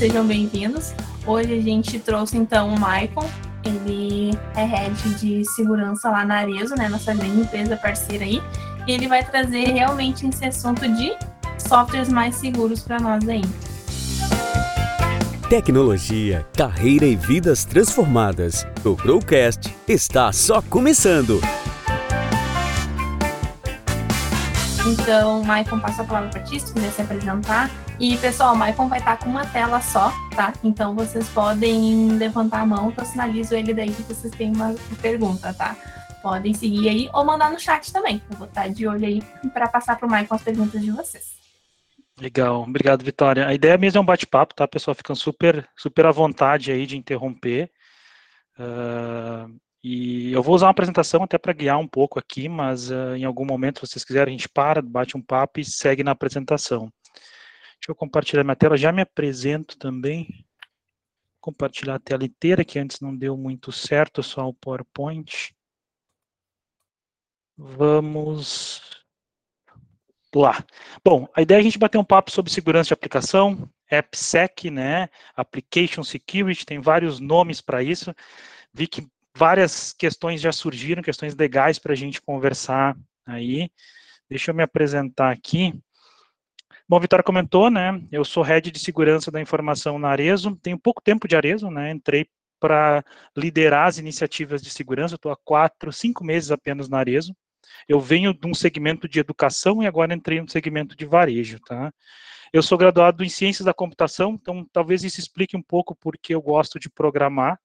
sejam bem-vindos. Hoje a gente trouxe então o Maicon, ele é head de segurança lá na Arezo, né, nossa grande empresa parceira aí, e ele vai trazer realmente esse assunto de softwares mais seguros para nós aí. Tecnologia, carreira e vidas transformadas. O Procast está só começando. Então, Maicon passa a palavra para ti, se quiser se apresentar. E, pessoal, o Maicon vai estar com uma tela só, tá? Então, vocês podem levantar a mão que eu sinalizo ele daí que vocês têm uma pergunta, tá? Podem seguir aí ou mandar no chat também. Eu vou estar de olho aí para passar para o Maicon as perguntas de vocês. Legal, obrigado, Vitória. A ideia mesmo é um bate-papo, tá, pessoal? Ficam super, super à vontade aí de interromper. Uh, e eu vou usar uma apresentação até para guiar um pouco aqui, mas uh, em algum momento, se vocês quiserem, a gente para, bate um papo e segue na apresentação. Deixa eu compartilhar minha tela, já me apresento também. Compartilhar a tela inteira, que antes não deu muito certo, só o PowerPoint. Vamos lá. Bom, a ideia é a gente bater um papo sobre segurança de aplicação, AppSec, né, Application Security, tem vários nomes para isso. Vi que várias questões já surgiram, questões legais para a gente conversar aí. Deixa eu me apresentar aqui. Bom, a Vitória comentou, né? Eu sou head de segurança da informação na Arezo. Tenho pouco tempo de Arezo, né? Entrei para liderar as iniciativas de segurança. Estou há quatro, cinco meses apenas na Arezo. Eu venho de um segmento de educação e agora entrei no segmento de varejo, tá? Eu sou graduado em ciências da computação, então talvez isso explique um pouco porque eu gosto de programar.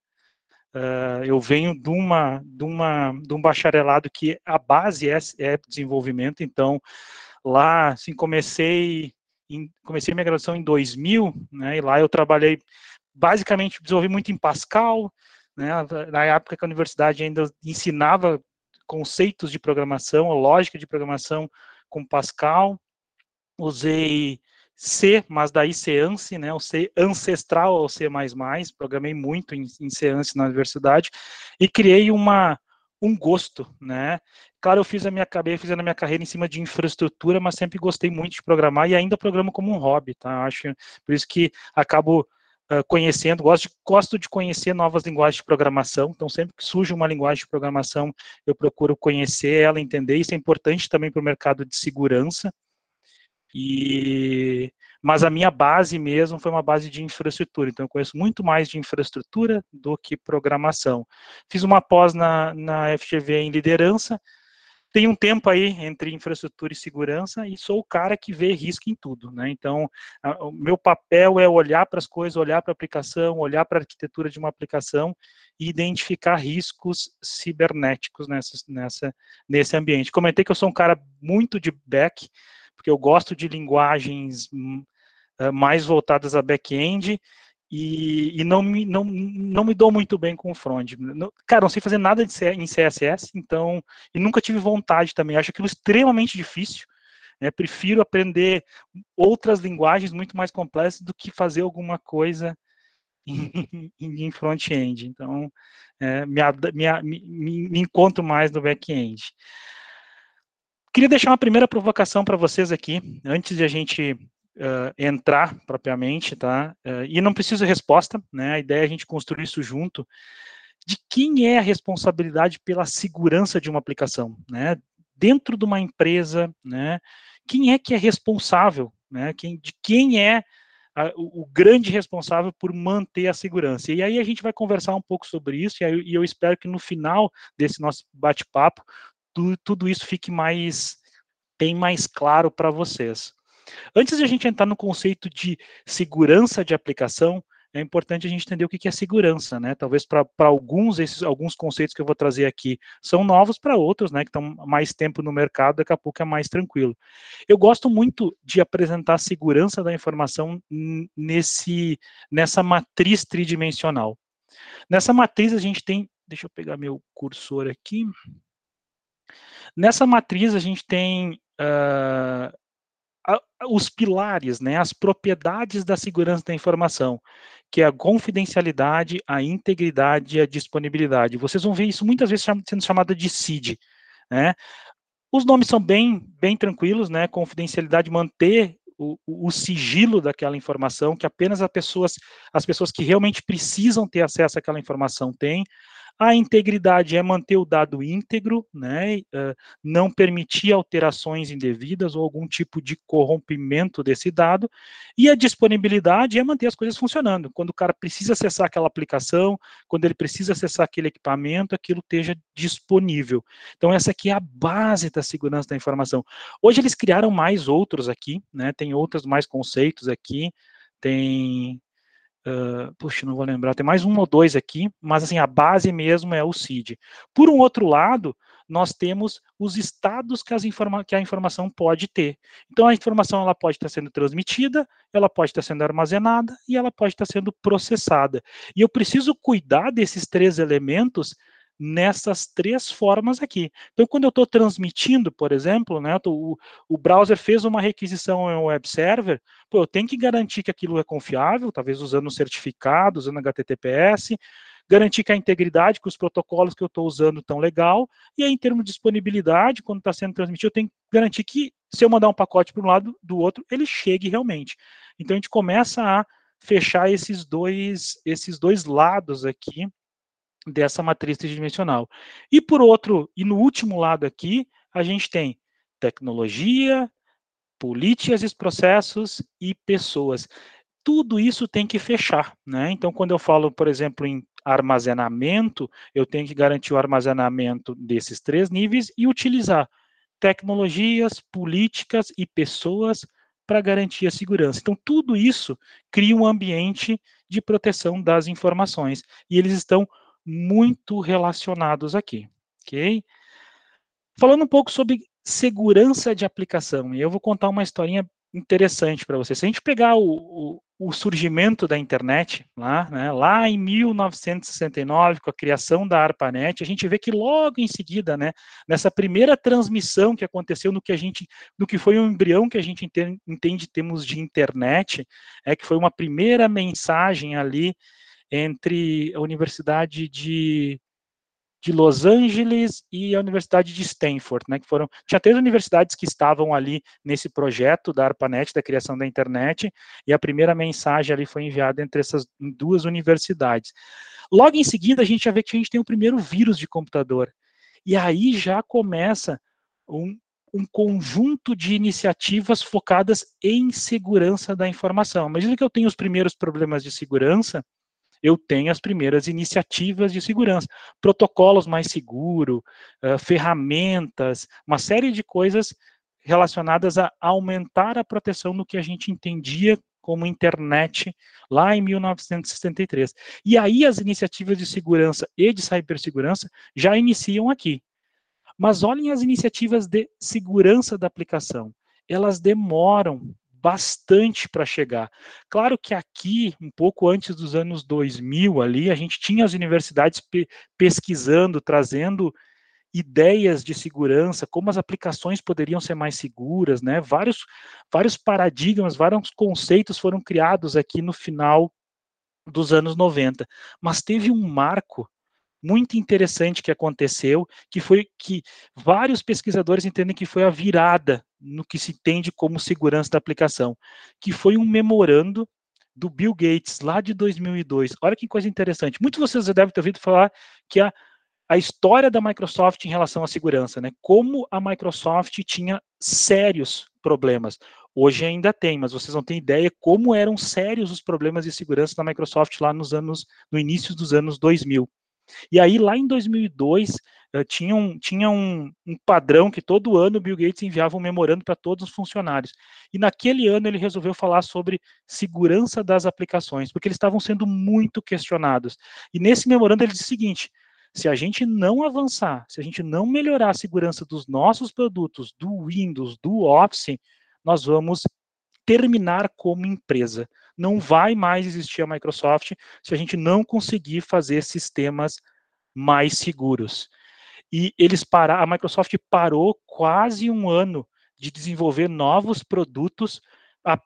Uh, eu venho de, uma, de, uma, de um bacharelado que a base é, é desenvolvimento, então lá, assim, comecei, em, comecei minha graduação em 2000, né, e lá eu trabalhei, basicamente, desenvolvi muito em Pascal, né, na época que a universidade ainda ensinava conceitos de programação, lógica de programação com Pascal, usei C, mas daí ANSI, né, o C ancestral ao C++, programei muito em, em C na universidade, e criei uma, um gosto, né, claro, eu fiz a minha cabeça, fiz a minha carreira em cima de infraestrutura, mas sempre gostei muito de programar, e ainda programo como um hobby, tá, acho, por isso que acabo uh, conhecendo, gosto de, gosto de conhecer novas linguagens de programação, então sempre que surge uma linguagem de programação, eu procuro conhecer ela, entender, isso é importante também para o mercado de segurança, e, mas a minha base mesmo foi uma base de infraestrutura, então eu conheço muito mais de infraestrutura do que programação. Fiz uma pós na, na FGV em liderança, tenho um tempo aí entre infraestrutura e segurança e sou o cara que vê risco em tudo, né? Então, a, o meu papel é olhar para as coisas, olhar para a aplicação, olhar para a arquitetura de uma aplicação e identificar riscos cibernéticos nessa, nessa, nesse ambiente. Comentei que eu sou um cara muito de back, porque eu gosto de linguagens uh, mais voltadas a back-end e, e, não, me, não, não me dou muito bem com o front. Cara, não sei fazer nada de em CSS, então, e nunca tive vontade também. Acho aquilo extremamente difícil. Né, prefiro aprender outras linguagens muito mais complexas do que fazer alguma coisa em, em front-end. Então, é, me, me, me, me encontro mais no back-end. Queria deixar uma primeira provocação para vocês aqui, antes de a gente uh, entrar propriamente, tá? Uh, e não precisa resposta, né? A ideia é a gente construir isso junto. De quem é a responsabilidade pela segurança de uma aplicação, né? Dentro de uma empresa, né? Quem é que é responsável, né? Quem, de quem é a, o, o, grande responsável por manter a segurança. E aí a gente vai conversar um pouco sobre isso, e, aí, e eu espero que no final desse nosso bate-papo tu, tudo isso fique mais bem mais claro para vocês. Antes de a gente entrar no conceito de segurança de aplicação, é importante a gente entender o que é segurança, né? Talvez para alguns esses alguns conceitos que eu vou trazer aqui são novos para outros, né? Que estão mais tempo no mercado, daqui a pouco é mais tranquilo. Eu gosto muito de apresentar a segurança da informação nesse nessa matriz tridimensional. Nessa matriz a gente tem, deixa eu pegar meu cursor aqui. Nessa matriz, a gente tem uh, a, os pilares, né, as propriedades da segurança da informação, que é a confidencialidade, a integridade e a disponibilidade. Vocês vão ver isso muitas vezes sendo chamada de CID. Né? Os nomes são bem, bem tranquilos, né? Confidencialidade, manter o, o, sigilo daquela informação, que apenas as pessoas, as pessoas que realmente precisam ter acesso àquela informação têm. A integridade é manter o dado íntegro, né, não permitir alterações indevidas ou algum tipo de corrompimento desse dado, e a disponibilidade é manter as coisas funcionando. Quando o cara precisa acessar aquela aplicação, quando ele precisa acessar aquele equipamento, aquilo esteja disponível. Então, essa aqui é a base da segurança da informação. Hoje eles criaram mais outros aqui, né, tem outros mais conceitos aqui, tem Uh, puxa, não vou lembrar, tem mais um ou dois aqui, mas assim, a base mesmo é o CID. Por um outro lado, nós temos os estados que, que, a informação pode ter. Então, a informação ela pode estar sendo transmitida, ela pode estar sendo armazenada e ela pode estar sendo processada. E eu preciso cuidar desses três elementos nessas três formas aqui. Então, quando eu estou transmitindo, por exemplo, né, tô, o, o, browser fez uma requisição em um web server, pô, eu tenho que garantir que aquilo é confiável, talvez usando um certificado, usando HTTPS, garantir que a integridade, que os protocolos que eu estou usando estão legal, e aí, em termos de disponibilidade, quando está sendo transmitido, eu tenho que garantir que, se eu mandar um pacote para um lado do outro, ele chegue realmente. Então, a gente começa a fechar esses dois, esses dois lados aqui dessa matriz tridimensional. E por outro, e no último lado aqui, a gente tem tecnologia, políticas processos e pessoas. Tudo isso tem que fechar, né? Então, quando eu falo, por exemplo, em armazenamento, eu tenho que garantir o armazenamento desses três níveis e utilizar tecnologias, políticas e pessoas para garantir a segurança. Então, tudo isso cria um ambiente de proteção das informações e eles estão muito relacionados aqui, ok? Falando um pouco sobre segurança de aplicação, e eu vou contar uma historinha interessante para vocês. Se a gente pegar o, o, o, surgimento da internet, lá, né, lá em 1969, com a criação da ARPANET, a gente vê que logo em seguida, né, nessa primeira transmissão que aconteceu no que a gente, no que foi um embrião que a gente entende, entende termos de internet, é que foi uma primeira mensagem ali entre a Universidade de, de Los Angeles e a Universidade de Stanford, né, que foram, tinha três universidades que estavam ali nesse projeto da ARPANET, da criação da internet, e a primeira mensagem ali foi enviada entre essas duas universidades. Logo em seguida, a gente já vê que a gente tem o primeiro vírus de computador, e aí já começa um, um conjunto de iniciativas focadas em segurança da informação. Imagina que eu tenho os primeiros problemas de segurança, eu tenho as primeiras iniciativas de segurança, protocolos mais seguros, uh, ferramentas, uma série de coisas relacionadas a aumentar a proteção no que a gente entendia como internet lá em 1963. E aí as iniciativas de segurança e de cibersegurança já iniciam aqui. Mas olhem as iniciativas de segurança da aplicação. Elas demoram bastante para chegar. Claro que aqui, um pouco antes dos anos 2000 ali, a gente tinha as universidades pe pesquisando, trazendo ideias de segurança, como as aplicações poderiam ser mais seguras, né? Vários, vários paradigmas, vários conceitos foram criados aqui no final dos anos 90. Mas teve um marco muito interessante que aconteceu, que foi que vários pesquisadores entendem que foi a virada no que se entende como segurança da aplicação, que foi um memorando do Bill Gates lá de 2002. Olha que coisa interessante. Muitos de vocês já devem ter ouvido falar que a, a história da Microsoft em relação à segurança, né? Como a Microsoft tinha sérios problemas. Hoje ainda tem, mas vocês não têm ideia como eram sérios os problemas de segurança da Microsoft lá nos anos, no início dos anos 2000. E aí, lá em 2002, uh, tinha, um, tinha um, um, padrão que todo ano o Bill Gates enviava um memorando para todos os funcionários. E naquele ano ele resolveu falar sobre segurança das aplicações, porque eles estavam sendo muito questionados. E nesse memorando ele disse o seguinte: se a gente não avançar, se a gente não melhorar a segurança dos nossos produtos, do Windows, do Office, nós vamos terminar como empresa não vai mais existir a Microsoft se a gente não conseguir fazer sistemas mais seguros. E eles pararam, a Microsoft parou quase um ano de desenvolver novos produtos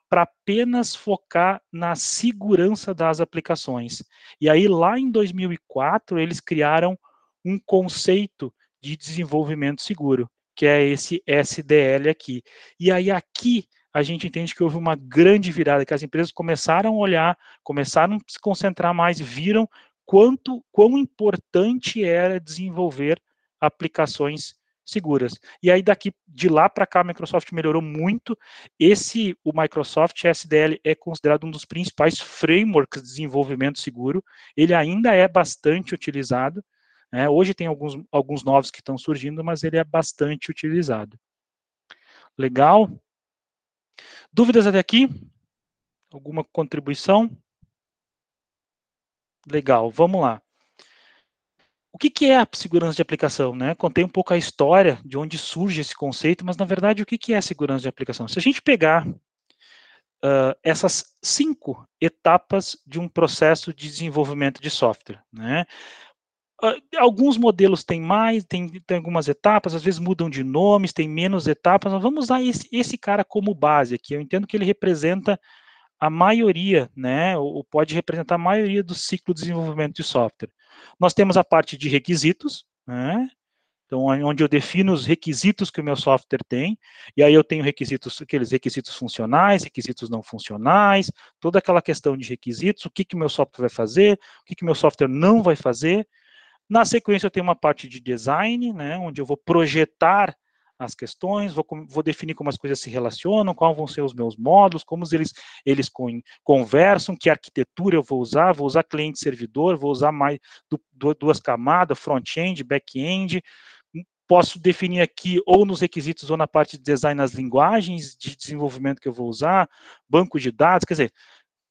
para apenas focar na segurança das aplicações. E aí, lá em 2004, eles criaram um conceito de desenvolvimento seguro, que é esse SDL aqui. E aí, aqui, a gente entende que houve uma grande virada, que as empresas começaram a olhar, começaram a se concentrar mais, viram quanto quão importante era desenvolver aplicações seguras. E aí daqui de lá para cá a Microsoft melhorou muito. Esse o Microsoft SDL é considerado um dos principais frameworks de desenvolvimento seguro. Ele ainda é bastante utilizado. Né? Hoje tem alguns, alguns novos que estão surgindo, mas ele é bastante utilizado. Legal? Dúvidas até aqui? Alguma contribuição? Legal, vamos lá. O que, que, é a segurança de aplicação? Né? Contei um pouco a história de onde surge esse conceito, mas na verdade o que, que é segurança de aplicação? Se a gente pegar uh, essas cinco etapas de um processo de desenvolvimento de software, né? Alguns modelos têm mais, tem, tem, algumas etapas, às vezes mudam de nomes, tem menos etapas, mas vamos usar esse, esse cara como base aqui. Eu entendo que ele representa a maioria, né, ou pode representar a maioria do ciclo de desenvolvimento de software. Nós temos a parte de requisitos, né, então, onde eu defino os requisitos que o meu software tem, e aí eu tenho requisitos, aqueles requisitos funcionais, requisitos não funcionais, toda aquela questão de requisitos, o que que meu software vai fazer, o que que meu software não vai fazer. Na sequência, eu tenho uma parte de design, né, onde eu vou projetar as questões, vou, vou, definir como as coisas se relacionam, quais vão ser os meus módulos, como eles, eles conversam, que arquitetura eu vou usar, vou usar cliente-servidor, vou usar mais du, duas camadas, front-end, back-end, posso definir aqui ou nos requisitos ou na parte de design as linguagens de desenvolvimento que eu vou usar, banco de dados, quer dizer,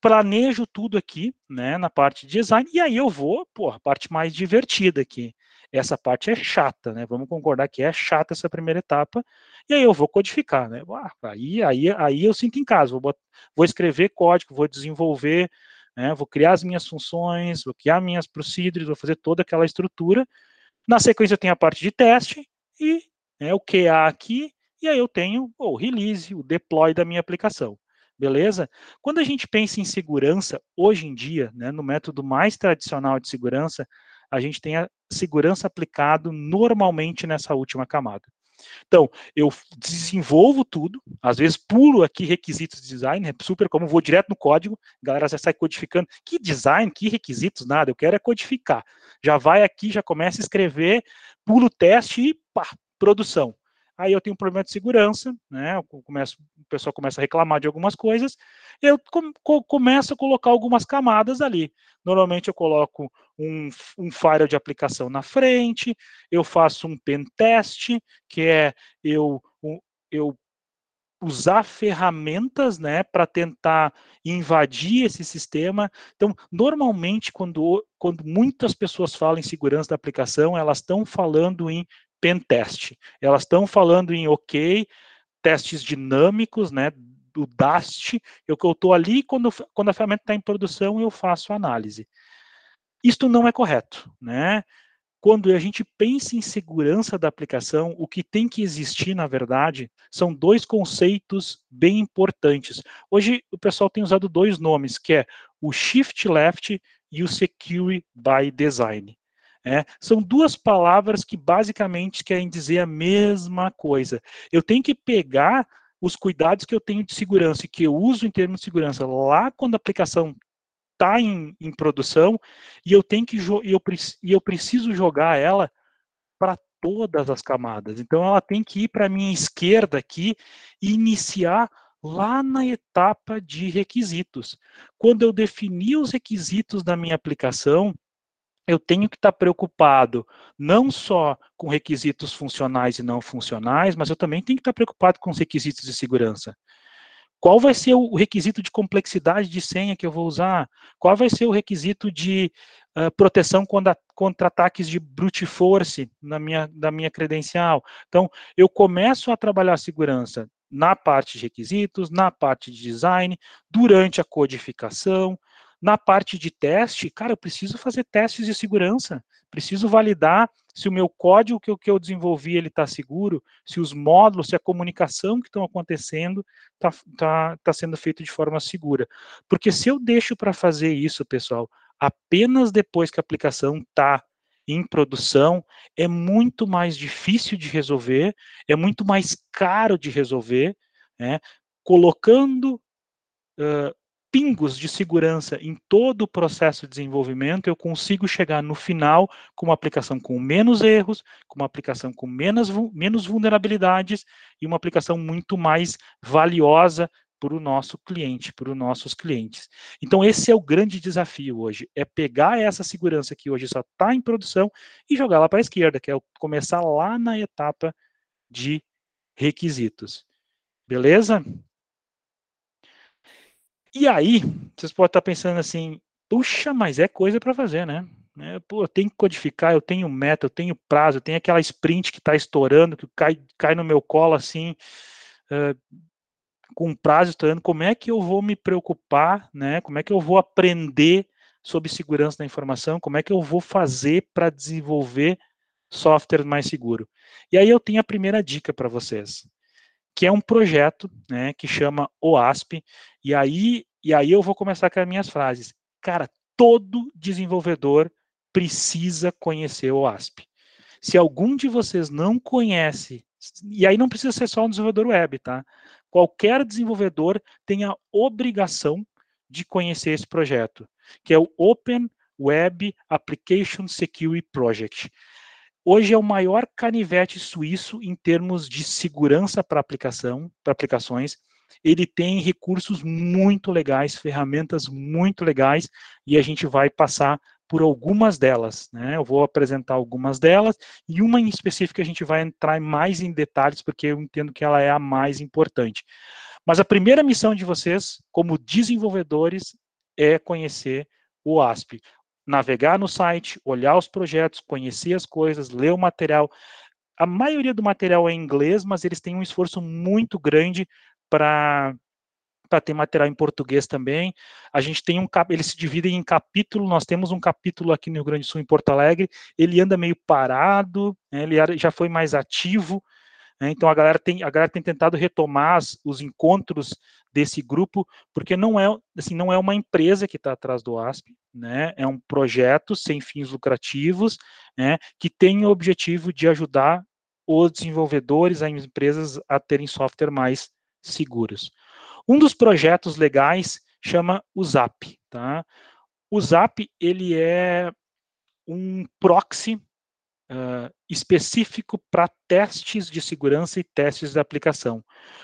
planejo tudo aqui, né, na parte de design, e aí eu vou, pô, a parte mais divertida aqui, essa parte é chata, né? Vamos concordar que é chata essa primeira etapa, e aí eu vou codificar, né? aí, aí, aí eu sinto em casa, vou, vou escrever código, vou desenvolver, né? vou criar as minhas funções, vou criar minhas procedures, vou fazer toda aquela estrutura. Na sequência eu tenho a parte de teste e né, o QA aqui, e aí eu tenho o release, o deploy da minha aplicação. Beleza? Quando a gente pensa em segurança, hoje em dia, né, no método mais tradicional de segurança, a gente tem a segurança aplicado normalmente nessa última camada. Então, eu desenvolvo tudo, às vezes pulo aqui requisitos de design, é super como vou direto no código, a galera já sai codificando. Que design, que requisitos, nada, eu quero é codificar. Já vai aqui, já começa a escrever, pulo o teste e pá, produção. Aí eu tenho um problema de segurança, né? Começo, o pessoal começa a reclamar de algumas coisas, eu com, começo a colocar algumas camadas ali. Normalmente eu coloco um, um firewall de aplicação na frente, eu faço um pen test, que é eu, eu usar ferramentas, né, para tentar invadir esse sistema. Então, normalmente, quando, quando muitas pessoas falam em segurança da aplicação, elas estão falando em pen test. Elas estão falando em OK, testes dinâmicos, né, do DAST, eu que eu estou ali, quando, quando a ferramenta está em produção, eu faço análise. Isto não é correto, né? Quando a gente pensa em segurança da aplicação, o que tem que existir, na verdade, são dois conceitos bem importantes. Hoje o pessoal tem usado dois nomes, que é o Shift Left e o Secure by Design. É, são duas palavras que basicamente querem dizer a mesma coisa. Eu tenho que pegar os cuidados que eu tenho de segurança e que eu uso em termos de segurança lá quando a aplicação está em, em, produção e eu tenho que e eu, e eu preciso jogar ela para todas as camadas. Então ela tem que ir para a minha esquerda aqui e iniciar lá na etapa de requisitos. Quando eu definir os requisitos da minha aplicação, eu tenho que estar preocupado não só com requisitos funcionais e não funcionais, mas eu também tenho que estar preocupado com os requisitos de segurança. Qual vai ser o requisito de complexidade de senha que eu vou usar? Qual vai ser o requisito de uh, proteção contra, contra, ataques de brute force na minha, na minha credencial? Então, eu começo a trabalhar a segurança na parte de requisitos, na parte de design, durante a codificação, na parte de teste, cara, eu preciso fazer testes de segurança, preciso validar se o meu código que eu, que eu desenvolvi ele está seguro, se os módulos, se a comunicação que estão acontecendo está tá, tá sendo feita de forma segura. Porque se eu deixo para fazer isso, pessoal, apenas depois que a aplicação está em produção, é muito mais difícil de resolver, é muito mais caro de resolver, né? colocando uh, pingos de segurança em todo o processo de desenvolvimento, eu consigo chegar no final com uma aplicação com menos erros, com uma aplicação com menos, menos vulnerabilidades e uma aplicação muito mais valiosa para o nosso cliente, para os nossos clientes. Então, esse é o grande desafio hoje, é pegar essa segurança que hoje só está em produção e jogar lá para a esquerda, que é começar lá na etapa de requisitos. Beleza? E aí, vocês podem estar pensando assim, puxa, mas é coisa para fazer, né? É, pô, eu tenho que codificar, eu tenho meta, eu tenho prazo, eu tenho aquela sprint que está estourando, que cai, cai no meu colo assim, uh, com prazo estourando, como é que eu vou me preocupar, né? Como é que eu vou aprender sobre segurança da informação? Como é que eu vou fazer para desenvolver software mais seguro? E aí eu tenho a primeira dica para vocês que é um projeto, né, que chama OASP, e aí, e aí eu vou começar com as minhas frases. Cara, todo desenvolvedor precisa conhecer o OASP. Se algum de vocês não conhece, e aí não precisa ser só um desenvolvedor web, tá? Qualquer desenvolvedor tem a obrigação de conhecer esse projeto, que é o Open Web Application Security Project. Hoje é o maior canivete suíço em termos de segurança para aplicação, para aplicações. Ele tem recursos muito legais, ferramentas muito legais, e a gente vai passar por algumas delas, né? Eu vou apresentar algumas delas e uma em específico a gente vai entrar mais em detalhes porque eu entendo que ela é a mais importante. Mas a primeira missão de vocês, como desenvolvedores, é conhecer o ASP navegar no site, olhar os projetos, conhecer as coisas, ler o material. A maioria do material é em inglês, mas eles têm um esforço muito grande para para ter material em português também. A gente tem um eles se dividem em capítulo. Nós temos um capítulo aqui no Rio Grande do Sul, em Porto Alegre. Ele anda meio parado, né, ele já foi mais ativo. Né, então a galera tem a galera tem tentado retomar as, os encontros desse grupo, porque não é assim não é uma empresa que está atrás do ASP, né? É um projeto sem fins lucrativos, né? Que tem o objetivo de ajudar os desenvolvedores, as empresas a terem software mais seguros. Um dos projetos legais chama o Zap, tá? O Zap ele é um proxy uh, específico para testes de segurança e testes da aplicação.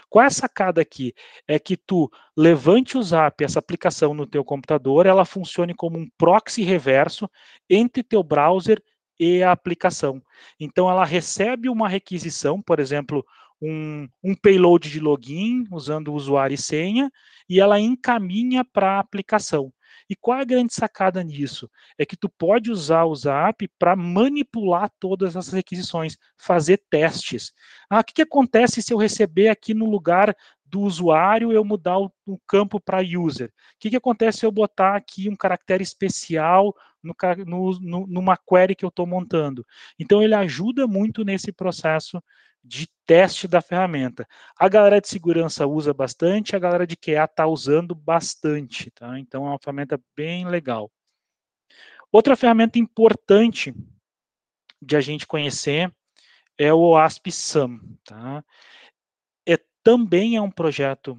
Qual é a sacada aqui? É que tu levante o Zap, essa aplicação no teu computador, ela funcione como um proxy reverso entre teu browser e a aplicação. Então ela recebe uma requisição, por exemplo, um, um payload de login usando usuário e senha, e ela encaminha para a aplicação. E qual é a grande sacada nisso? É que tu pode usar o Zap para manipular todas essas requisições, fazer testes. Ah, o que, que acontece se eu receber aqui no lugar do usuário eu mudar o, o campo para user? O que, que acontece se eu botar aqui um caractere especial no, no, numa query que eu estou montando? Então ele ajuda muito nesse processo de teste da ferramenta. A galera de segurança usa bastante, a galera de QA está usando bastante, tá? Então é uma ferramenta bem legal. Outra ferramenta importante de a gente conhecer é o OASP SAM, tá? É, também é um projeto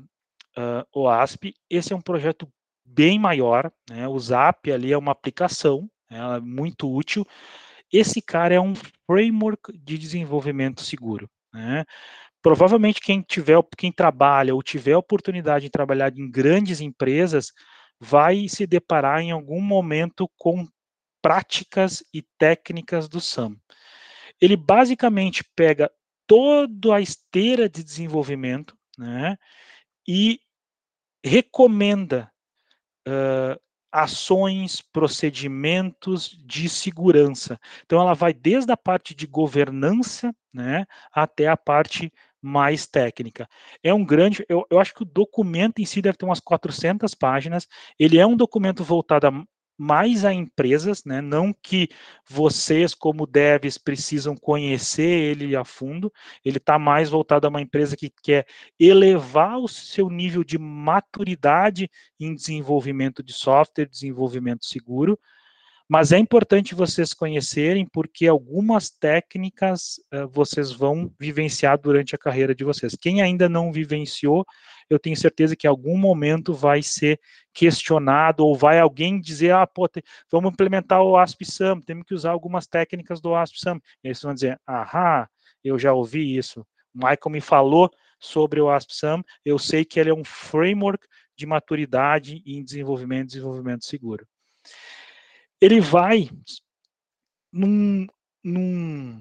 uh, OASP, esse é um projeto bem maior, né? O Zap ali é uma aplicação, né? é muito útil. Esse cara é um framework de desenvolvimento seguro. Né? Provavelmente quem tiver, quem trabalha ou tiver a oportunidade de trabalhar em grandes empresas vai se deparar em algum momento com práticas e técnicas do SAM. Ele basicamente pega toda a esteira de desenvolvimento né, e recomenda uh, ações, procedimentos de segurança. Então, ela vai desde a parte de governança, né, até a parte mais técnica. É um grande, eu, eu acho que o documento em si deve ter umas 400 páginas. Ele é um documento voltado a mais a empresas, né? não que vocês, como devs, precisam conhecer ele a fundo, ele está mais voltado a uma empresa que quer elevar o seu nível de maturidade em desenvolvimento de software, desenvolvimento seguro, mas é importante vocês conhecerem porque algumas técnicas uh, vocês vão vivenciar durante a carreira de vocês. Quem ainda não vivenciou, eu tenho certeza que em algum momento vai ser questionado ou vai alguém dizer, ah, pô, te, vamos implementar o ASP-SAM, temos que usar algumas técnicas do ASP-SAM. Eles vão dizer, ahá, eu já ouvi isso. O Michael me falou sobre o ASP-SAM, eu sei que ele é um framework de maturidade em desenvolvimento desenvolvimento seguro. Ele vai num, num,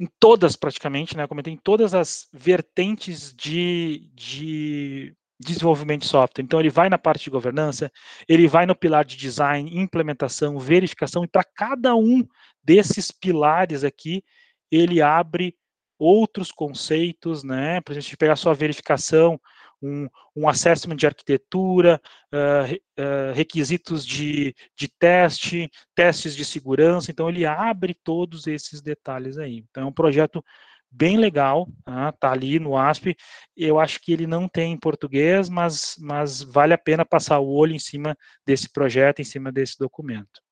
em todas praticamente, né, comentei em todas as vertentes de, de desenvolvimento de software. Então ele vai na parte de governança, ele vai no pilar de design, implementação, verificação, e para cada um desses pilares aqui, ele abre outros conceitos, né? Por exemplo, se pegar só a verificação, um, um assessment de arquitetura, uh, uh, requisitos de, de teste, testes de segurança, então ele abre todos esses detalhes aí. Então é um projeto bem legal, tá, tá ali no ASP, eu acho que ele não tem em português, mas, mas vale a pena passar o olho em cima desse projeto, em cima desse documento.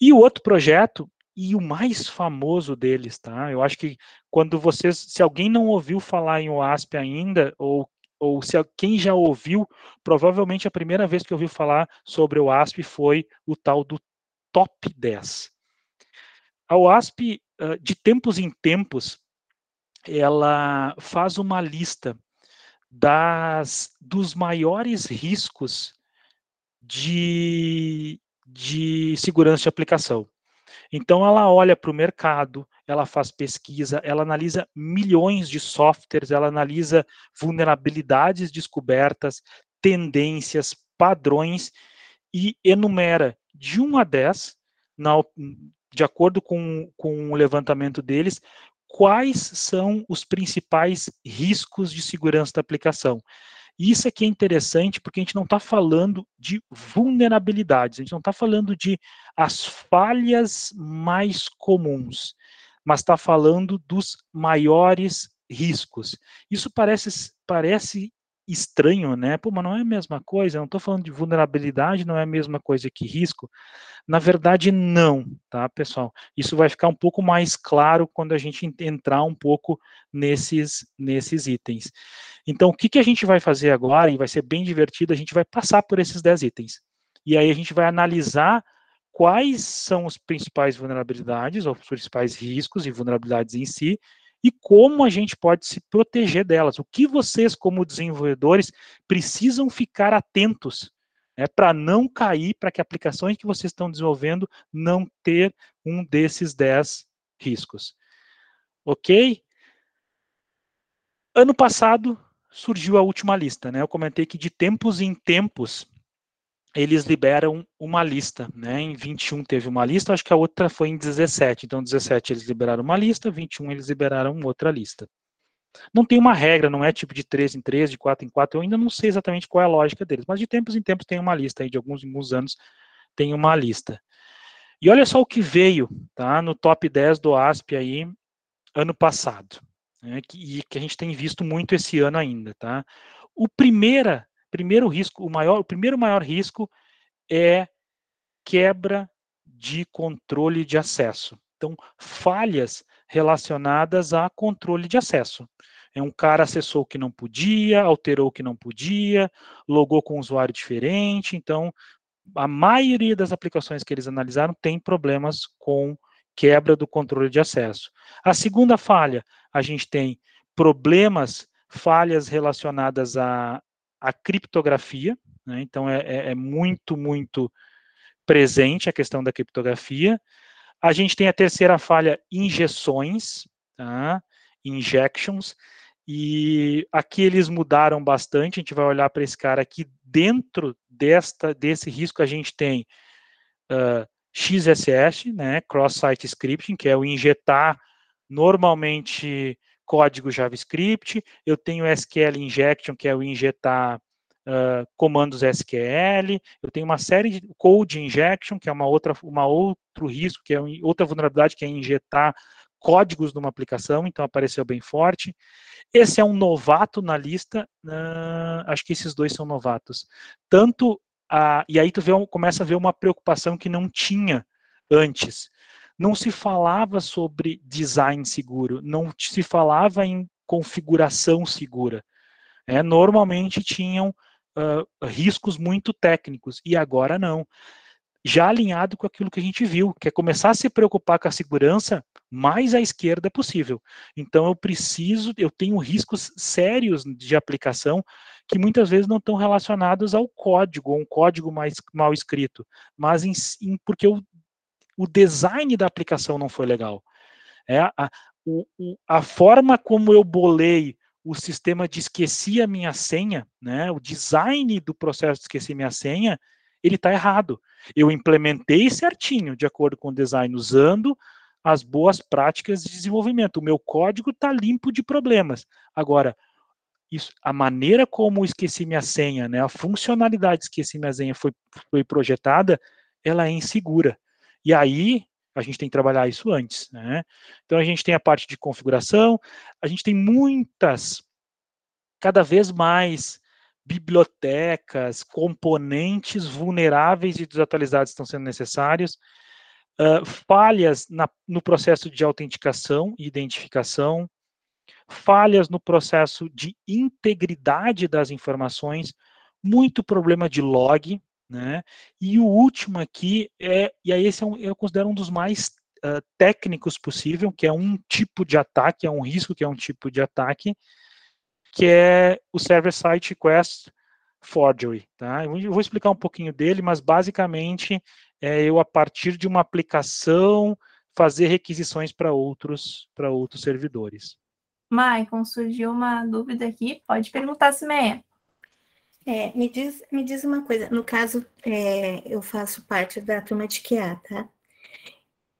E o outro projeto e o mais famoso deles, tá? Eu acho que quando vocês, se alguém não ouviu falar em OASP ainda, ou, ou se quem já ouviu, provavelmente a primeira vez que ouviu falar sobre o OASP foi o tal do Top 10. A OASP, de tempos em tempos, ela faz uma lista das dos maiores riscos de, de segurança de aplicação. Então, ela olha para o mercado, ela faz pesquisa, ela analisa milhões de softwares, ela analisa vulnerabilidades descobertas, tendências, padrões e enumera de 1 a 10, na, de acordo com, com o levantamento deles, quais são os principais riscos de segurança da aplicação. Isso aqui é interessante porque a gente não está falando de vulnerabilidades, a gente não está falando de as falhas mais comuns, mas está falando dos maiores riscos. Isso parece, parece estranho, né? Pô, mas não é a mesma coisa, eu não estou falando de vulnerabilidade, não é a mesma coisa que risco. Na verdade, não, tá, pessoal? Isso vai ficar um pouco mais claro quando a gente entrar um pouco nesses, nesses itens. Então, o que, que a gente vai fazer agora, e vai ser bem divertido, a gente vai passar por esses 10 itens. E aí a gente vai analisar quais são as principais vulnerabilidades, ou os principais riscos e vulnerabilidades em si, e como a gente pode se proteger delas. O que vocês, como desenvolvedores, precisam ficar atentos né, para não cair, para que aplicações que vocês estão desenvolvendo não ter um desses 10 riscos. Ok? Ano passado surgiu a última lista, né? Eu comentei que de tempos em tempos eles liberam uma lista, né? Em 21 teve uma lista, acho que a outra foi em 17. Então, 17 eles liberaram uma lista, 21 eles liberaram outra lista. Não tem uma regra, não é tipo de 3 em 3, de 4 em 4, eu ainda não sei exatamente qual é a lógica deles, mas de tempos em tempos tem uma lista, aí de alguns, alguns anos tem uma lista. E olha só o que veio, tá, no top 10 do ASP aí, ano passado, né, que, e que a gente tem visto muito esse ano ainda, tá. O primeira primeiro risco, o maior, o primeiro maior risco é quebra de controle de acesso. Então, falhas relacionadas a controle de acesso. É um cara acessou o que não podia, alterou o que não podia, logou com um usuário diferente. Então, a maioria das aplicações que eles analisaram tem problemas com quebra do controle de acesso. A segunda falha, a gente tem problemas, falhas relacionadas a a criptografia, né? então é, é, é, muito, muito presente a questão da criptografia. A gente tem a terceira falha, injeções, tá? injections, e aqui eles mudaram bastante, a gente vai olhar para esse cara aqui, dentro desta, desse risco a gente tem uh, XSS, né, Cross-Site Scripting, que é o injetar normalmente código JavaScript, eu tenho SQL Injection, que é o injetar uh, comandos SQL, eu tenho uma série de Code Injection, que é uma outra, uma outro risco, que é outra vulnerabilidade, que é injetar códigos numa aplicação, então apareceu bem forte. Esse é um novato na lista, uh, acho que esses dois são novatos. Tanto, a, e aí tu vê, começa a ver uma preocupação que não tinha antes não se falava sobre design seguro, não se falava em configuração segura. é, normalmente tinham uh, riscos muito técnicos, e agora não. Já alinhado com aquilo que a gente viu, que é começar a se preocupar com a segurança mais à esquerda possível. Então eu preciso, eu tenho riscos sérios de aplicação que muitas vezes não estão relacionados ao código, ou um código mais mal escrito, mas em, em, porque o, o design da aplicação não foi legal. É a, o, a forma como eu bolei o sistema de esqueci a minha senha, né, o design do processo de esquecer minha senha, ele está errado. Eu implementei certinho, de acordo com o design, usando as boas práticas de desenvolvimento. O meu código está limpo de problemas. Agora, isso, a maneira como esqueci minha senha, né, a funcionalidade de esqueci minha senha foi, foi projetada, ela é insegura. E aí a gente tem que trabalhar isso antes. Né? Então a gente tem a parte de configuração, a gente tem muitas, cada vez mais bibliotecas, componentes vulneráveis e desatualizados estão sendo necessários, uh, falhas na, no processo de autenticação e identificação, falhas no processo de integridade das informações, muito problema de log, né? E o último aqui é, e aí esse é um, eu considero um dos mais uh, técnicos possível, que é um tipo de ataque, é um risco que é um tipo de ataque, que é o server-side request forgery. Tá? Eu vou explicar um pouquinho dele, mas basicamente é eu a partir de uma aplicação fazer requisições para outros para outros servidores. Maicon, surgiu uma dúvida aqui, pode perguntar, Simeia. É, me, diz, me diz uma coisa, no caso, é, eu faço parte da turma de QA, tá?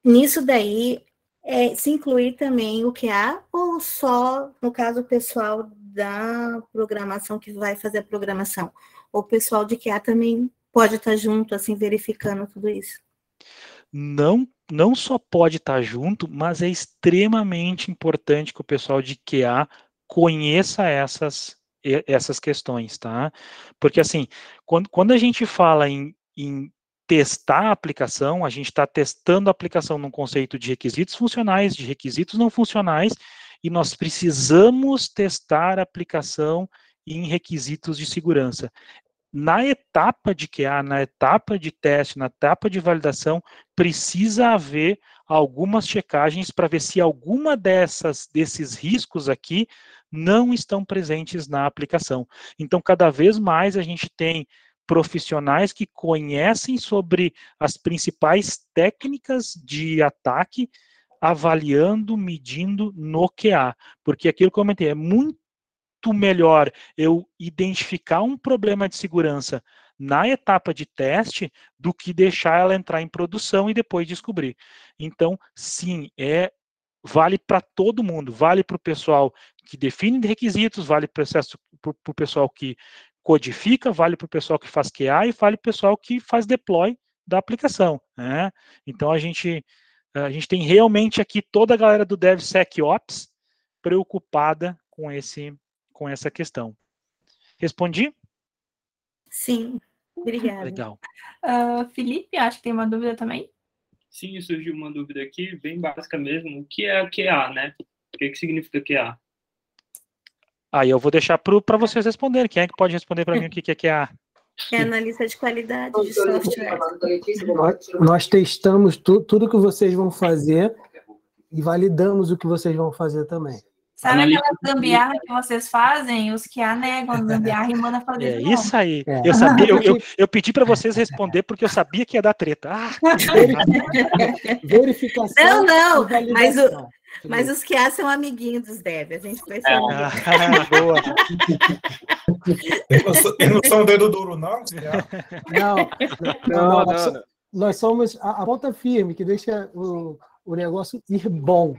Nisso daí, é, se incluir também o QA ou só, no caso, o pessoal da programação que vai fazer a programação? Ou o pessoal de QA também pode estar junto, assim, verificando tudo isso? Não, não só pode estar junto, mas é extremamente importante que o pessoal de QA conheça essas essas questões, tá? Porque assim, quando, quando a gente fala em, em testar a aplicação, a gente está testando a aplicação num conceito de requisitos funcionais, de requisitos não funcionais, e nós precisamos testar a aplicação em requisitos de segurança. Na etapa de QA, na etapa de teste, na etapa de validação, precisa haver algumas checagens para ver se alguma dessas desses riscos aqui não estão presentes na aplicação. Então, cada vez mais a gente tem profissionais que conhecem sobre as principais técnicas de ataque, avaliando, medindo no QA. Porque aquilo que eu comentei, é muito melhor eu identificar um problema de segurança na etapa de teste do que deixar ela entrar em produção e depois descobrir. Então, sim, é vale para todo mundo, vale para o pessoal que define requisitos, vale para o pessoal que codifica, vale para o pessoal que faz QA e vale para o pessoal que faz deploy da aplicação. Né? Então a gente, a gente tem realmente aqui toda a galera do DevSecOps preocupada com, esse, com essa questão. Respondi? Sim, obrigada. Legal. Uh, Felipe, acho que tem uma dúvida também. Sim, surgiu uma dúvida aqui, bem básica mesmo. O que é QA, né? O que, que significa QA? Aí eu vou deixar para vocês responderem. Quem é que pode responder para mim o que, que é QA? É analista de qualidade de software. Nós, nós testamos tu, tudo que vocês vão fazer e validamos o que vocês vão fazer também. Sabe aquela gambiarra que vocês fazem? Os que a negam a gambiarra e mandam fazer. É isso aí. É. Eu, sabia, eu, eu, eu pedi para vocês responder porque eu sabia que ia dar treta. Ah, verificação. Não, não, mas, o, mas os que são amiguinhos dos dev, a gente ser. Ah, boa. Eles não são dedo duro, não? Não, não, não, não. Nós somos a, a ponta firme que deixa o, o negócio ir bom.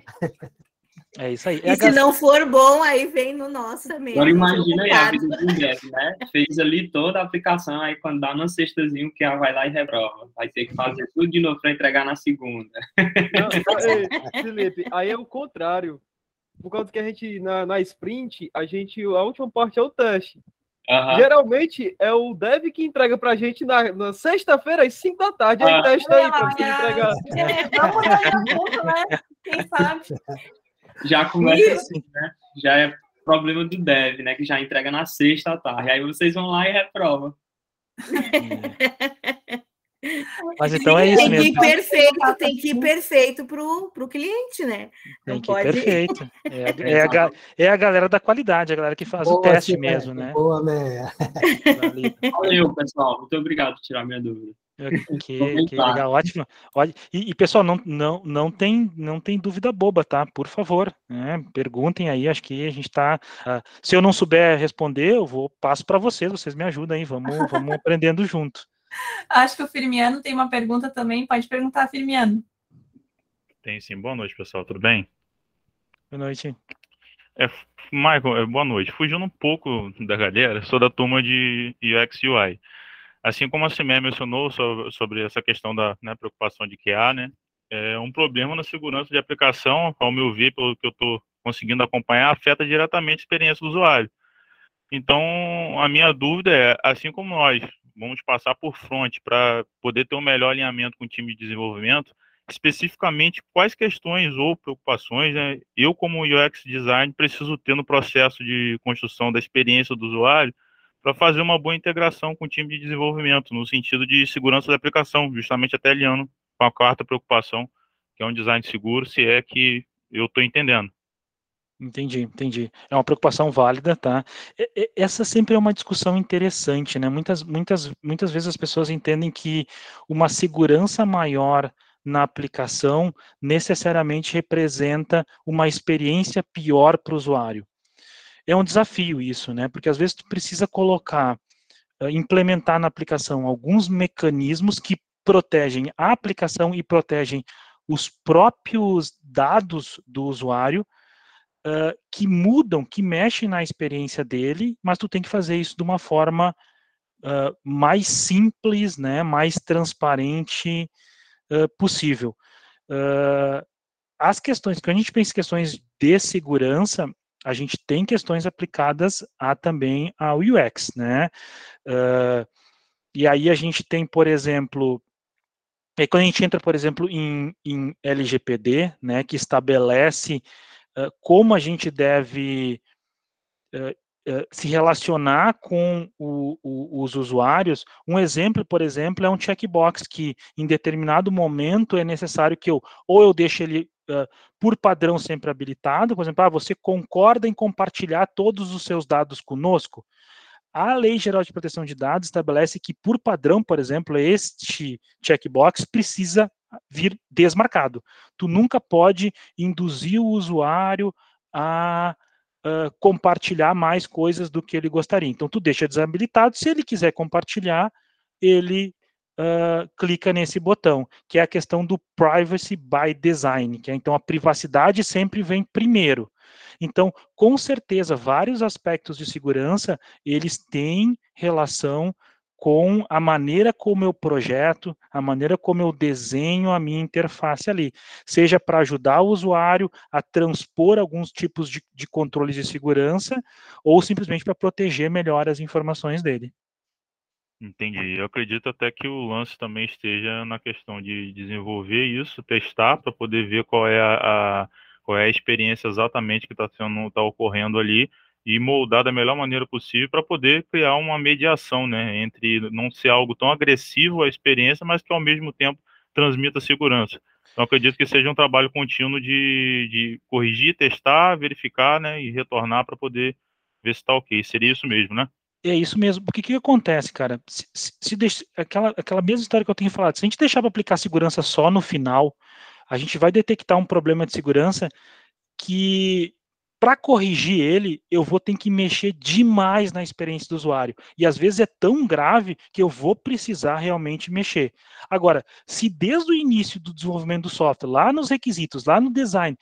É isso aí. E é se não for bom, aí vem no nosso também. Agora imagina aí a vida do Jeff, né? Fez ali toda a aplicação, aí quando dá no sextazinho, que ela vai lá e reprova. Vai ter que fazer tudo de novo para entregar na segunda. Não, Felipe, aí é o contrário. Por causa que a gente, na, na sprint, a gente, a última parte é o teste. Uhum. Geralmente é o dev que entrega pra gente na, na sexta-feira, às 5 da tarde. Aí ah. testa aí pra você entregar. É, vamos dar um ponto, né? Quem sabe? Já começa assim, né? Já é problema do dev, né? Que já entrega na sexta à tarde. Aí vocês vão lá e reprovam. Mas então é isso tem mesmo. Que ir perfeito, tem que ir perfeito para o cliente, né? Tem que ir perfeito. É a, é, a, é a galera da qualidade, a galera que faz boa, o teste mesmo, né? Boa, né? Valeu, pessoal. Muito obrigado por tirar minha dúvida. Que, que legal, ótimo. Olha, e, e, pessoal, não, não, não, tem, não tem dúvida boba, tá? Por favor, né? perguntem aí. Acho que a gente está. Uh, ah, se eu não souber responder, eu vou passo para vocês. Vocês me ajudam aí. Vamos, vamos aprendendo junto. Acho que o Firmiano tem uma pergunta também. Pode perguntar, Firmiano. Tem sim. Boa noite, pessoal. Tudo bem? Boa noite. É, Michael, é, boa noite. Fugindo um pouco da galera, sou da turma de UX UI. Assim como a Cimé mencionou sobre, sobre, essa questão da né, preocupação de QA, né, é um problema na segurança de aplicação, ao meu ver, pelo que eu estou conseguindo acompanhar, afeta diretamente a experiência do usuário. Então, a minha dúvida é, assim como nós vamos passar por front para poder ter um melhor alinhamento com o time de desenvolvimento, especificamente quais questões ou preocupações né, eu, como UX design, preciso ter no processo de construção da experiência do usuário para fazer uma boa integração com o time de desenvolvimento, no sentido de segurança da aplicação, justamente até alinhando com a quarta preocupação, que é um design seguro, se é que eu estou entendendo. Entendi, entendi. É uma preocupação válida, tá? Essa sempre é uma discussão interessante, né? Muitas, muitas, muitas vezes as pessoas entendem que uma segurança maior na aplicação necessariamente representa uma experiência pior para o usuário. É um desafio isso, né? Porque às vezes tu precisa colocar, eh, implementar na aplicação alguns mecanismos que protegem a aplicação e protegem os próprios dados do usuário, uh, que mudam, que mexem na experiência dele, mas tu tem que fazer isso de uma forma uh, mais simples, né, mais transparente uh, possível. as questões, quando a gente pensa em questões de segurança, a gente tem questões aplicadas a também ao UX, né? e aí a gente tem, por exemplo, quando a gente entra, por exemplo, em, em LGPD, né, que estabelece como a gente deve se relacionar com o, o, os usuários. Um exemplo, por exemplo, é um checkbox que em determinado momento é necessário que eu ou eu deixe ele uh, por padrão sempre habilitado, por exemplo, ah, você concorda em compartilhar todos os seus dados conosco? A Lei Geral de Proteção de Dados estabelece que, por padrão, por exemplo, este checkbox precisa vir desmarcado. Tu nunca pode induzir o usuário a uh, compartilhar mais coisas do que ele gostaria. Então, tu deixa desabilitado. Se ele quiser compartilhar, ele uh, clica nesse botão, que é a questão do privacy by design, que é então a privacidade sempre vem primeiro. Então, com certeza, vários aspectos de segurança, eles têm relação com a maneira como eu projeto, a maneira como eu desenho a minha interface ali, seja para ajudar o usuário a transpor alguns tipos de, de controles de segurança, ou simplesmente para proteger melhor as informações dele. Entendi. Eu acredito até que o lance também esteja na questão de desenvolver isso, testar para poder ver qual é a, a, qual é a experiência exatamente que está sendo tá ocorrendo ali e moldar da melhor maneira possível para poder criar uma mediação, né, entre não ser algo tão agressivo à experiência, mas que ao mesmo tempo transmita segurança. Então acredito que seja um trabalho contínuo de, de corrigir, testar, verificar, né, e retornar para poder ver se está ok. Seria isso mesmo, né? É isso mesmo, porque o que acontece, cara? Se, se, se deixa, aquela, aquela mesma história que eu tenho falado, se a gente deixar para aplicar segurança só no final, a gente vai detectar um problema de segurança que para corrigir ele, eu vou ter que mexer demais na experiência do usuário. E às vezes é tão grave que eu vou precisar realmente mexer. Agora, se desde o início do desenvolvimento do software, lá nos requisitos, lá no design,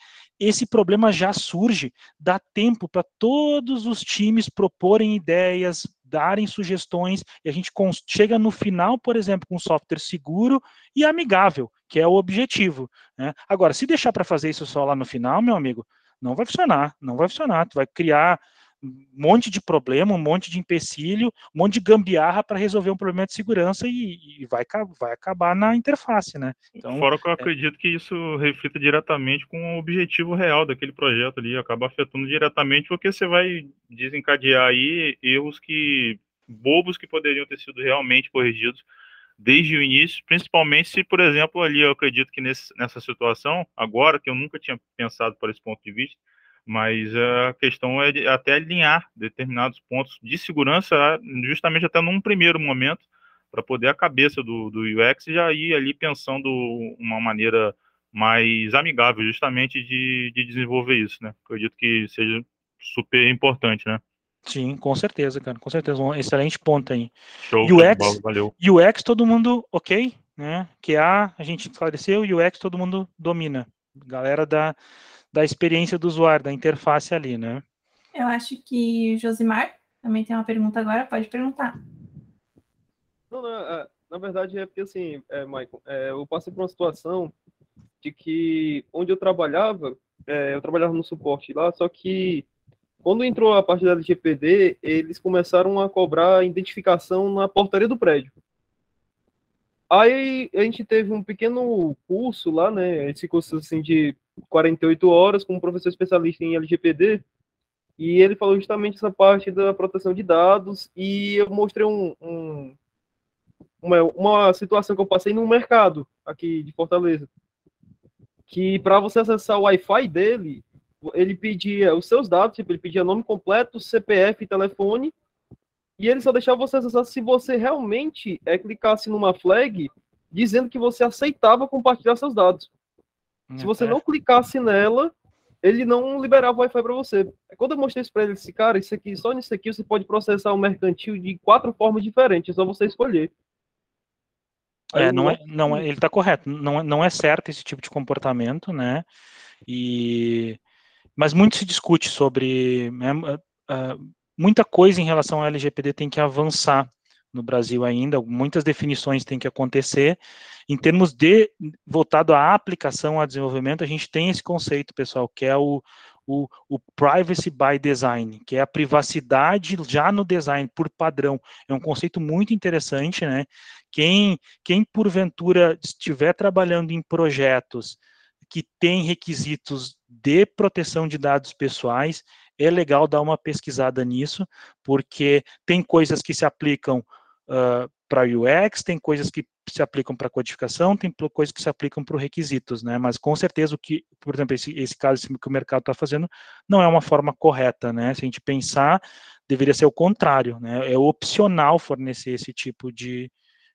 esse problema já surge, dá tempo para todos os times proporem ideias, darem sugestões, e a gente chega no final, por exemplo, com um software seguro e amigável, que é o objetivo. Né? Agora, se deixar para fazer isso só lá no final, meu amigo, não vai funcionar, não vai funcionar. Tu vai criar um monte de problema, um monte de empecilho, um monte de gambiarra para resolver um problema de segurança e, e, vai, vai acabar na interface, né? Então, Fora que eu é... acredito que isso reflita diretamente com o objetivo real daquele projeto ali, acaba afetando diretamente porque você vai desencadear aí erros que bobos que poderiam ter sido realmente corrigidos desde o início, principalmente se, por exemplo, ali eu acredito que nesse, nessa situação, agora que eu nunca tinha pensado por esse ponto de vista, mas a questão é até alinhar determinados pontos de segurança, justamente até num primeiro momento, para poder a cabeça do, do UX já ir ali pensando uma maneira mais amigável, justamente de, de desenvolver isso, né? Acredito que seja super importante, né? Sim, com certeza, cara, com certeza, um excelente ponto aí. Show, UX, valeu. UX todo mundo ok, né? QA a gente esclareceu, UX todo mundo domina. Galera da, da experiência do usuário, da interface ali, né? Eu acho que Josimar também tem uma pergunta agora, pode perguntar. Não, não, é, na verdade é porque assim, é, Michael, é, eu passei por uma situação de que onde eu trabalhava, é, eu trabalhava no suporte lá, só que quando entrou a parte da LGPD, eles começaram a cobrar identificação na portaria do prédio. Aí a gente teve um pequeno curso lá, né? Esse curso assim de 48 horas com um professor especialista em LGPD. E ele falou justamente essa parte da proteção de dados. E eu mostrei um, um uma, uma situação que eu passei no mercado aqui de Fortaleza. Que para você acessar o Wi-Fi dele, ele pedia os seus dados, tipo, ele pedia nome completo, CPF telefone, e ele só deixava você acessar se você realmente é, clicasse numa flag dizendo que você aceitava compartilhar seus dados. Se você não clicasse nela, ele não liberava o Wi-Fi para você. Quando eu mostrei isso para ele, disse, cara, isso aqui, só nisso aqui você pode processar um mercantil de quatro formas diferentes, é só você escolher. É, não é, não é, ele está correto. Não, é, não é certo esse tipo de comportamento, né? E mas muito se discute sobre né, uh, muita coisa em relação ao LGPD tem que avançar no Brasil ainda, muitas definições têm que acontecer. Em termos de voltado à aplicação, a desenvolvimento, a gente tem esse conceito, pessoal, que é o, o, o, privacy by design, que é a privacidade já no design, por padrão. É um conceito muito interessante, né? Quem, quem porventura estiver trabalhando em projetos que têm requisitos de proteção de dados pessoais, é legal dar uma pesquisada nisso, porque tem coisas que se aplicam uh, para UX, tem coisas que se aplicam para codificação, tem coisas que se aplicam para requisitos, né? Mas com certeza o que, por exemplo, esse, esse caso que o mercado está fazendo não é uma forma correta, né? Se a gente pensar, deveria ser o contrário, né? É opcional fornecer esse tipo de,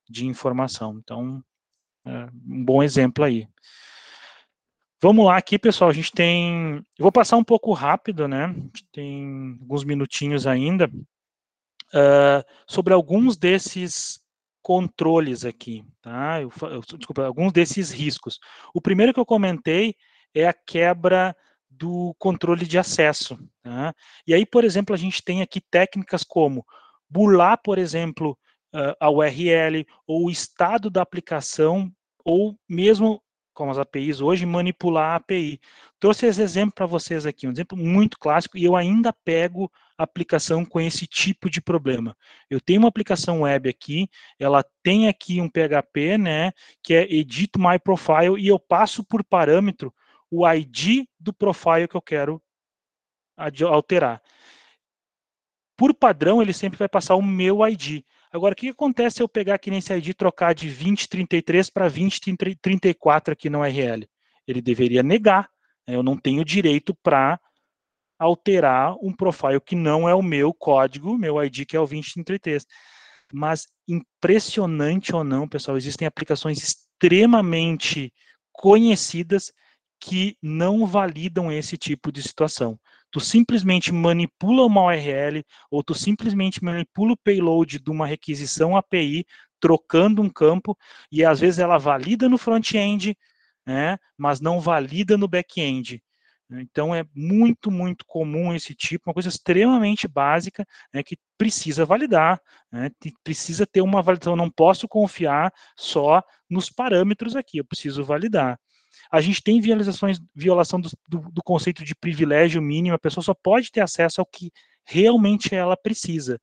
de informação. Então, é um bom exemplo aí. Vamos lá aqui, pessoal. A gente tem. Eu vou passar um pouco rápido, né? A gente tem alguns minutinhos ainda. Uh, sobre alguns desses controles aqui, tá? Eu, eu, desculpa, alguns desses riscos. O primeiro que eu comentei é a quebra do controle de acesso. Tá? E aí, por exemplo, a gente tem aqui técnicas como burlar, por exemplo, a URL ou o estado da aplicação ou mesmo como as APIs hoje, manipular a API. Trouxe esse exemplo para vocês aqui, um exemplo muito clássico, e eu ainda pego aplicação com esse tipo de problema. Eu tenho uma aplicação web aqui, ela tem aqui um PHP, né, que é edit my profile, e eu passo por parâmetro o ID do profile que eu quero alterar. Por padrão, ele sempre vai passar o meu ID. Agora, o que acontece se eu pegar aqui nesse ID e trocar de 2033 para 2034 aqui no URL? Ele deveria negar. Né? Eu não tenho direito para alterar um profile que não é o meu código, meu ID, que é o 2033. Mas, impressionante ou não, pessoal, existem aplicações extremamente conhecidas que não validam esse tipo de situação tu simplesmente manipula uma URL ou tu simplesmente manipula o payload de uma requisição API, trocando um campo, e às vezes ela valida no front-end, né, mas não valida no back-end. Então é muito, muito comum esse tipo, uma coisa extremamente básica, né, que precisa validar, né, precisa ter uma validação, eu não posso confiar só nos parâmetros aqui, eu preciso validar. A gente tem violações, violação do, do, do, conceito de privilégio mínimo, a pessoa só pode ter acesso ao que realmente ela precisa.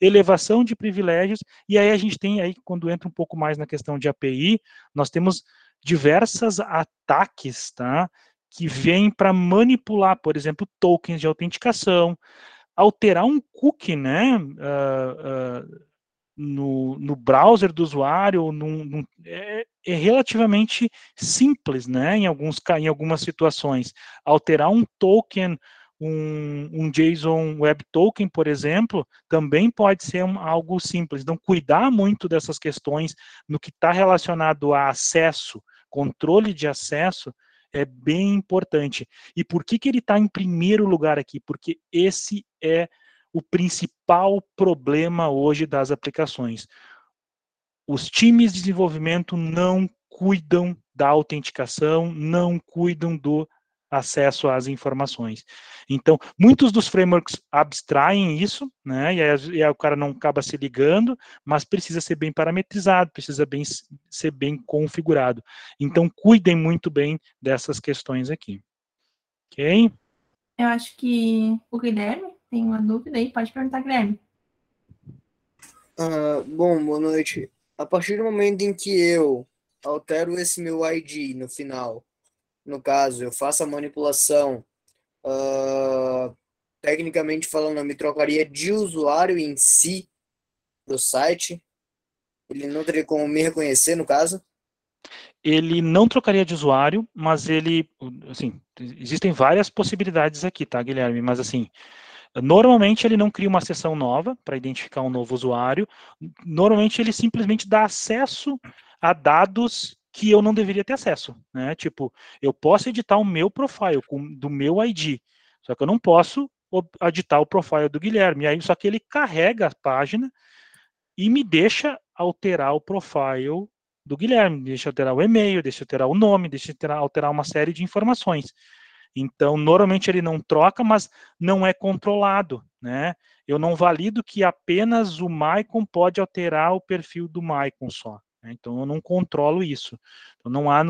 Elevação de privilégios, e aí a gente tem aí, quando entra um pouco mais na questão de API, nós temos diversos ataques, tá? Que vêm para manipular, por exemplo, tokens de autenticação, alterar um cookie, né? Uh, uh, no, no browser do usuário num, num, é, é, relativamente simples, né? Em, alguns, em algumas situações. Alterar um token, um, um JSON Web Token, por exemplo, também pode ser um, algo simples. Então, cuidar muito dessas questões no que está relacionado a acesso, controle de acesso, é bem importante. E por que, que ele está em primeiro lugar aqui? Porque esse é o principal problema hoje das aplicações. Os times de desenvolvimento não cuidam da autenticação, não cuidam do acesso às informações. Então, muitos dos frameworks abstraem isso, né, e aí, e aí, o cara não acaba se ligando, mas precisa ser bem parametrizado, precisa bem, ser bem configurado. Então, cuidem muito bem dessas questões aqui. Ok? Eu acho que o Guilherme tem uma dúvida aí, pode perguntar, Guilherme. Uh, bom, boa noite. A partir do momento em que eu altero esse meu ID no final, no caso, eu faço a manipulação, uh, tecnicamente falando, eu me trocaria de usuário em si do site. Ele não teria como me reconhecer, no caso? Ele não trocaria de usuário, mas ele, assim, existem várias possibilidades aqui, tá, Guilherme? Mas assim, Normalmente ele não cria uma sessão nova para identificar um novo usuário. Normalmente ele simplesmente dá acesso a dados que eu não deveria ter acesso, né? Tipo, eu posso editar o meu profile com, do meu ID, só que eu não posso editar o profile do Guilherme. Aí só que ele carrega a página e me deixa alterar o profile do Guilherme, deixa alterar o e-mail, deixa alterar o nome, deixa alterar, alterar uma série de informações. Então, normalmente ele não troca, mas não é controlado, né? Eu não valido que apenas o Maicon pode alterar o perfil do Maicon só. Né? Então, eu não controlo isso. Então, não há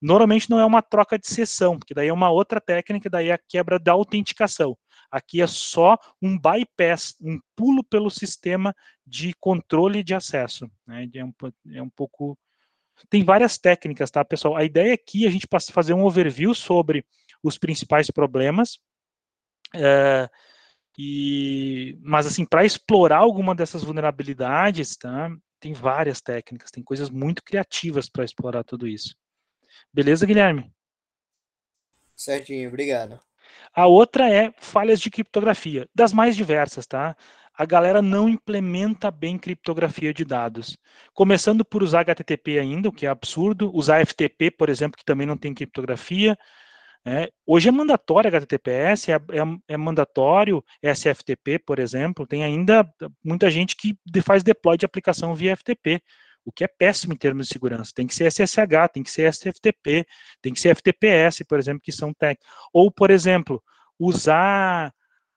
normalmente não é uma troca de sessão, porque daí é uma outra técnica, daí é a quebra da autenticação. Aqui é só um bypass, um pulo pelo sistema de controle de acesso. Né? É, um, é um pouco tem várias técnicas, tá, pessoal? A ideia aqui é a gente fazer um overview sobre os principais problemas. É, e, mas assim, para explorar alguma dessas vulnerabilidades, tá, tem várias técnicas, tem coisas muito criativas para explorar tudo isso. Beleza, Guilherme? Certinho, obrigado. A outra é falhas de criptografia, das mais diversas, tá? A galera não implementa bem criptografia de dados. Começando por usar HTTP ainda, o que é absurdo, usar FTP, por exemplo, que também não tem criptografia, é, hoje é mandatório HTTPS, é, é, é, mandatório SFTP, por exemplo, tem ainda muita gente que faz deploy de aplicação via FTP, o que é péssimo em termos de segurança. Tem que ser SSH, tem que ser SFTP, tem que ser FTPS, por exemplo, que são tech. Ou, por exemplo, usar,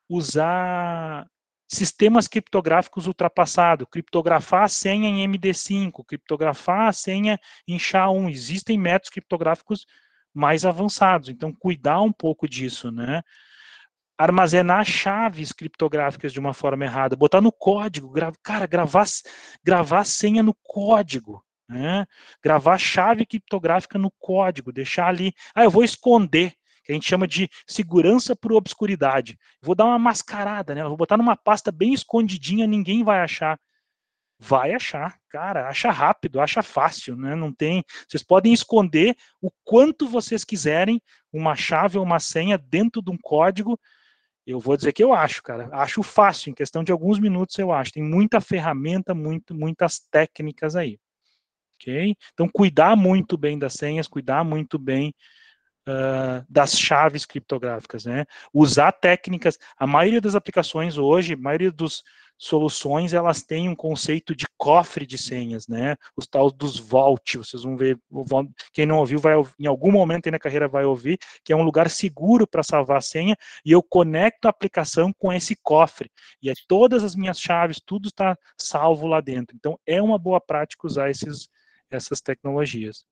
usar sistemas criptográficos ultrapassados, criptografar a senha em MD5, criptografar a senha em SHA-1. Existem métodos criptográficos mais avançados. Então, cuidar um pouco disso, né? Armazenar chaves criptográficas de uma forma errada, botar no código, gra cara, gravar, gravar senha no código, né? Gravar chave criptográfica no código, deixar ali. Ah, eu vou esconder, a gente chama de segurança por obscuridade. Vou dar uma mascarada, né? vou botar numa pasta bem escondidinha, ninguém vai achar vai achar, cara, acha rápido, acha fácil, né? Não tem, vocês podem esconder o quanto vocês quiserem uma chave ou uma senha dentro de um código. Eu vou dizer que eu acho, cara, acho fácil, em questão de alguns minutos eu acho. Tem muita ferramenta, muito, muitas técnicas aí. Ok? Então, cuidar muito bem das senhas, cuidar muito bem Uh, das chaves criptográficas, né? Usar técnicas. A maioria das aplicações hoje, a maioria dos, soluções elas têm um conceito de cofre de senhas, né? Os tal dos vault, vocês vão ver, quem não ouviu vai em algum momento aí na carreira vai ouvir, que é um lugar seguro para salvar a senha e eu conecto a aplicação com esse cofre e é todas as minhas chaves, tudo está salvo lá dentro. Então é uma boa prática usar esses, essas tecnologias.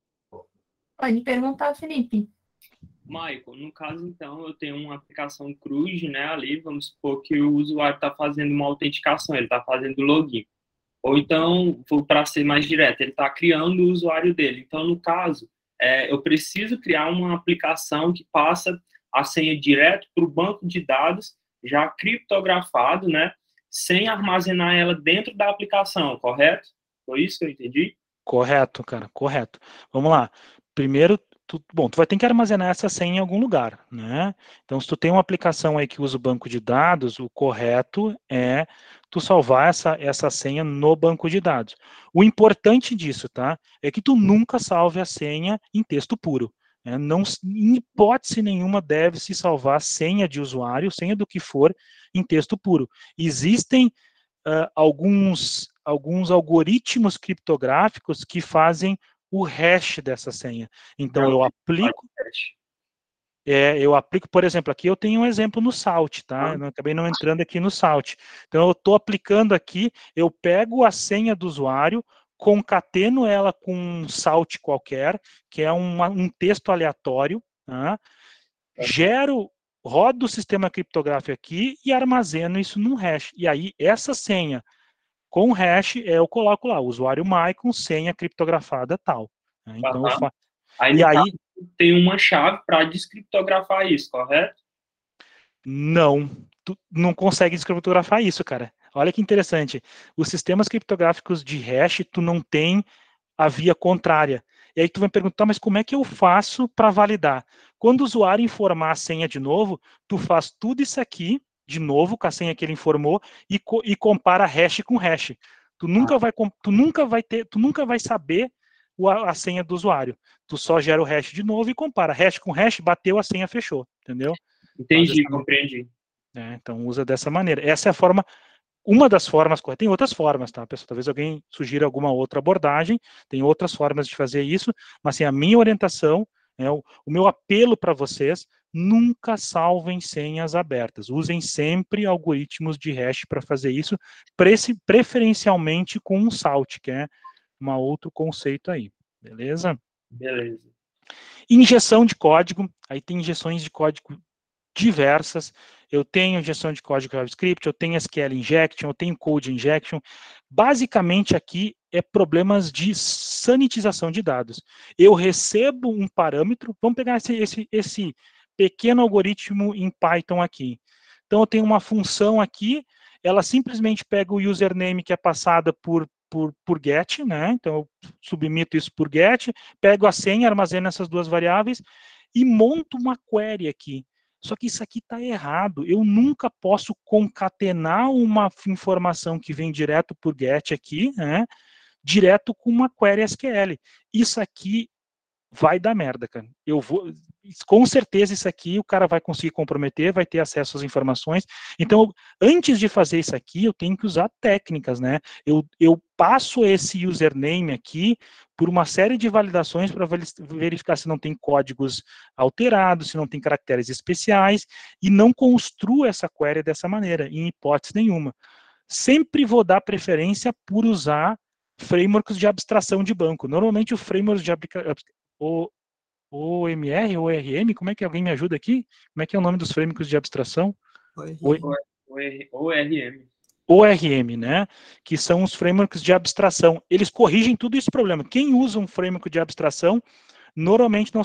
Pode perguntar, Felipe. Michael, no caso, então, eu tenho uma aplicação Cruz, né, ali, vamos supor que o usuário está fazendo uma autenticação, ele está fazendo login. Ou então, para ser mais direto, ele está criando o usuário dele. Então, no caso, é, eu preciso criar uma aplicação que passa a senha direto para o banco de dados, já criptografado, né, sem armazenar ela dentro da aplicação, correto? Foi isso que eu entendi? Correto, cara, correto. Vamos lá. Primeiro, tu, bom, tu vai ter que armazenar essa senha em algum lugar, né? Então, se tu tem uma aplicação aí que usa o banco de dados, o correto é tu salvar essa, essa senha no banco de dados. O importante disso, tá? É que tu nunca salve a senha em texto puro. Né? Não, em hipótese nenhuma deve se salvar senha de usuário, senha do que for, em texto puro. Existem uh, alguns, alguns algoritmos criptográficos que fazem o hash dessa senha. Então, eu aplico. É, eu aplico, por exemplo, aqui eu tenho um exemplo no Salt, tá? Eu acabei não entrando aqui no Salt. Então, eu estou aplicando aqui, eu pego a senha do usuário, concateno ela com um Salt qualquer, que é uma, um texto aleatório, tá? gero, rodo o sistema criptográfico aqui e armazeno isso num hash. E aí, essa senha com hash, eu coloco lá, usuário Maicon, senha criptografada tal. Né? Então, uhum. fa... aí, e aí tem uma chave para descriptografar isso, correto? Não, tu não consegue descriptografar isso, cara. Olha que interessante. Os sistemas criptográficos de hash, tu não tem a via contrária. E aí tu vai perguntar, mas como é que eu faço para validar? Quando o usuário informar a senha de novo, tu faz tudo isso aqui, de novo com a senha que ele informou e, co e compara hash com hash. Tu nunca ah. vai tu nunca vai ter, tu nunca vai saber o, a, a, senha do usuário. Tu só gera o hash de novo e compara hash com hash, bateu a senha, fechou, entendeu? Entendi, compreendi. É, então usa dessa maneira. Essa é a forma uma das formas, tem outras formas, tá, pessoal? Talvez alguém sugira alguma outra abordagem, tem outras formas de fazer isso, mas assim, a minha orientação, é o, o meu apelo para vocês nunca salvem senhas abertas. Usem sempre algoritmos de hash para fazer isso, preferencialmente com um salt, que é um outro conceito aí. Beleza? Beleza. Injeção de código, aí tem injeções de código diversas. Eu tenho injeção de código JavaScript, eu tenho SQL injection, eu tenho code injection. Basicamente aqui é problemas de sanitização de dados. Eu recebo um parâmetro, vamos pegar esse, esse, esse pequeno algoritmo em Python aqui. Então, eu tenho uma função aqui, ela simplesmente pega o username que é passada por, por, por get, né? Então, eu submito isso por get, pego a senha, armazeno essas duas variáveis e monto uma query aqui. Só que isso aqui está errado. Eu nunca posso concatenar uma informação que vem direto por get aqui, né? Direto com uma query SQL. Isso aqui vai dar merda, cara. Eu vou, com certeza isso aqui o cara vai conseguir comprometer, vai ter acesso às informações. Então, antes de fazer isso aqui, eu tenho que usar técnicas, né? Eu, eu passo esse username aqui por uma série de validações para verificar se não tem códigos alterados, se não tem caracteres especiais, e não construo essa query dessa maneira, em hipótese nenhuma. Sempre vou dar preferência por usar frameworks de abstração de banco. Normalmente o framework de o OMR, ORM, como é que alguém me ajuda aqui? Como é que é o nome dos frameworks de abstração? ORM. ORM, né? Que são os frameworks de abstração. Eles corrigem tudo esse problema. Quem usa um framework de abstração, normalmente não,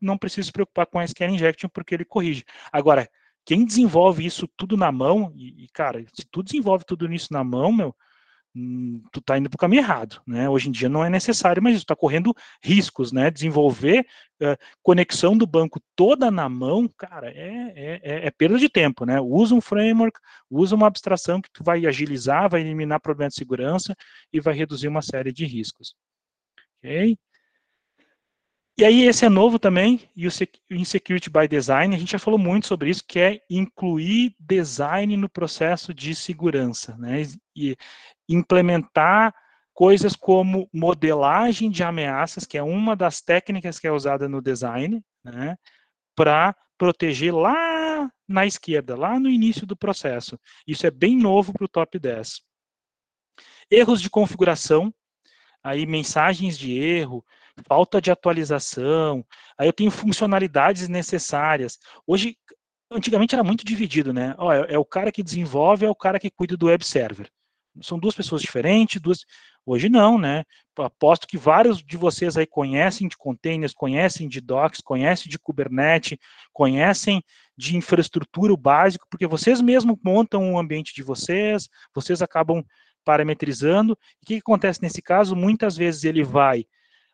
não precisa se preocupar com a SQL Injection, porque ele corrige. Agora, quem desenvolve isso tudo na mão, e, cara, se tu desenvolve tudo isso na mão, meu, tu está indo para o caminho errado, né? Hoje em dia não é necessário, mas está correndo riscos, né? Desenvolver uh, conexão do banco toda na mão, cara, é, é, é, é, perda de tempo, né? Usa um framework, usa uma abstração que tu vai agilizar, vai eliminar problemas de segurança e vai reduzir uma série de riscos. Ok? E aí, esse é novo também, e o Insecurity by Design, a gente já falou muito sobre isso, que é incluir design no processo de segurança, né? E implementar coisas como modelagem de ameaças, que é uma das técnicas que é usada no design, né? Para proteger lá na esquerda, lá no início do processo. Isso é bem novo para o top 10. Erros de configuração, aí mensagens de erro, falta de atualização, aí eu tenho funcionalidades necessárias. Hoje, antigamente era muito dividido, né? Ó, é, é, o cara que desenvolve, é o cara que cuida do web server. São duas pessoas diferentes, duas. Hoje não, né? Aposto que vários de vocês aí conhecem de containers, conhecem de docs, conhecem de Kubernetes, conhecem de infraestrutura básico, porque vocês mesmos montam o ambiente de vocês, vocês acabam parametrizando. o que, que acontece nesse caso? Muitas vezes ele vai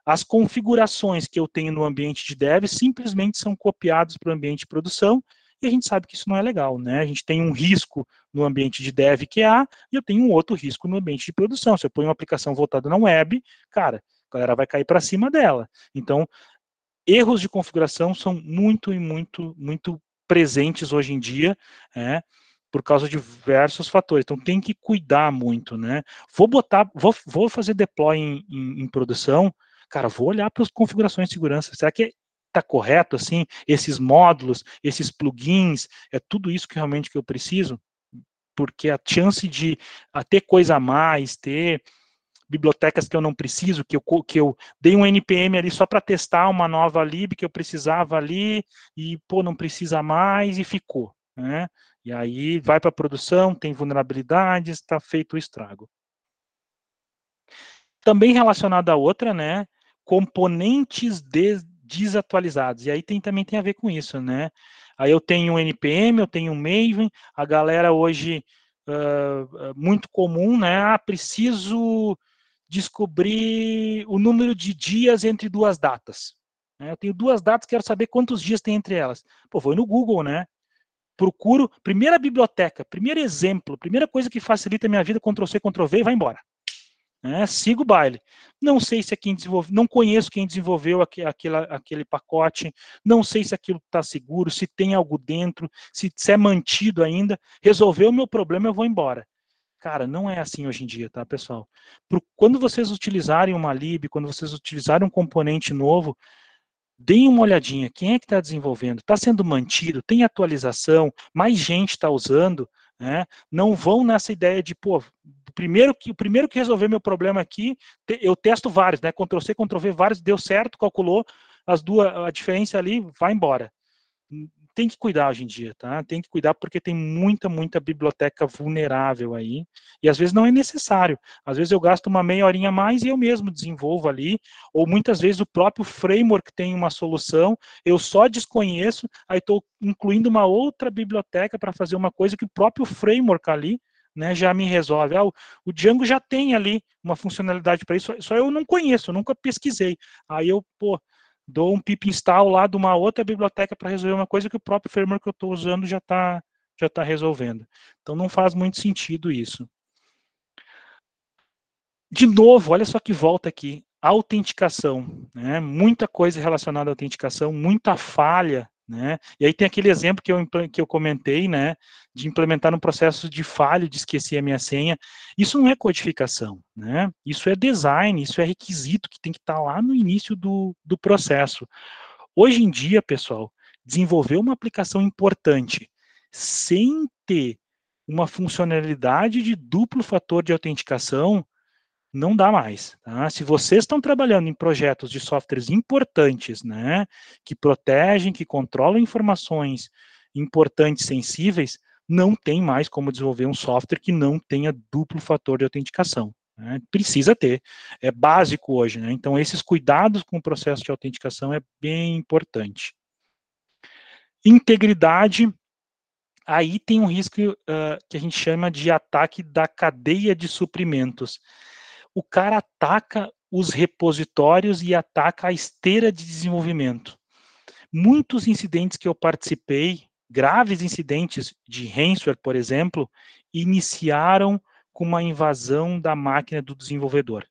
as configurações que eu tenho no ambiente de dev simplesmente são copiadas para o ambiente de produção e a gente sabe que isso não é legal, né? A gente tem um risco no ambiente de dev que é A, e eu tenho um outro risco no ambiente de produção. Se eu ponho uma aplicação voltada na web, cara, a galera vai cair para cima dela. Então, erros de configuração são muito e muito, muito presentes hoje em dia, é, por causa de diversos fatores. Então, tem que cuidar muito, né? Vou botar, vou, vou fazer deploy em, em, em produção, cara, vou olhar para as configurações de segurança. Será que está correto assim? Esses módulos, esses plugins, é tudo isso que realmente que eu preciso? Porque a chance de ter coisa a mais, ter bibliotecas que eu não preciso, que eu, que eu dei um NPM ali só para testar uma nova lib que eu precisava ali, e, pô, não precisa mais, e ficou, né? E aí vai para a produção, tem vulnerabilidades, está feito o estrago. Também relacionado a outra, né? Componentes de, desatualizados. E aí tem, também tem a ver com isso, né? Aí eu tenho um NPM, eu tenho um Maven, a galera hoje, uh, muito comum, né? Ah, preciso descobrir o número de dias entre duas datas. Né? Eu tenho duas datas, quero saber quantos dias tem entre elas. Pô, vou no Google, né? Procuro, primeira biblioteca, primeiro exemplo, primeira coisa que facilita a minha vida, Ctrl-C, Ctrl-V vai embora. Né? O baile. Não sei se é quem desenvolveu, não conheço quem desenvolveu aquele, aquele, aquele pacote, não sei se aquilo está seguro, se tem algo dentro, se, se é mantido ainda. Resolveu o meu problema, eu vou embora. Cara, não é assim hoje em dia, tá, pessoal? Pro, quando vocês utilizarem uma lib, quando vocês utilizarem um componente novo, deem uma olhadinha. Quem é que está desenvolvendo? Está sendo mantido? Tem atualização? Mais gente está usando? Né? Não vão nessa ideia de, pô, primeiro que, o primeiro que resolver meu problema aqui, eu testo vários, né? Ctrl C, Ctrl V, vários, deu certo, calculou as duas, a diferença ali, vai embora. Tem que cuidar hoje em dia, tá? Tem que cuidar porque tem muita, muita biblioteca vulnerável aí, e às vezes não é necessário. Às vezes eu gasto uma meia horinha a mais e eu mesmo desenvolvo ali, ou muitas vezes o próprio framework tem uma solução, eu só desconheço, aí estou incluindo uma outra biblioteca para fazer uma coisa que o próprio framework ali né, já me resolve. Ah, o, o Django já tem ali uma funcionalidade para isso, só eu não conheço, eu nunca pesquisei. Aí eu, pô, dou um pip install lá de uma outra biblioteca para resolver uma coisa que o próprio framework que eu estou usando já está já tá resolvendo. Então não faz muito sentido isso. De novo, olha só que volta aqui, autenticação, né? Muita coisa relacionada à autenticação, muita falha né? E aí tem aquele exemplo que eu, que eu comentei, né, de implementar um processo de falha, de esquecer a minha senha. Isso não é codificação, né? Isso é design, isso é requisito que tem que estar lá no início do, do processo. Hoje em dia, pessoal, desenvolver uma aplicação importante sem ter uma funcionalidade de duplo fator de autenticação não dá mais. Tá? Se vocês estão trabalhando em projetos de softwares importantes, né, que protegem, que controlam informações importantes, sensíveis, não tem mais como desenvolver um software que não tenha duplo fator de autenticação. Né? Precisa ter, é básico hoje. Né? Então, esses cuidados com o processo de autenticação é bem importante. Integridade, aí tem um risco uh, que a gente chama de ataque da cadeia de suprimentos o cara ataca os repositórios e ataca a esteira de desenvolvimento. Muitos incidentes que eu participei, graves incidentes de ransomware, por exemplo, iniciaram com uma invasão da máquina do desenvolvedor.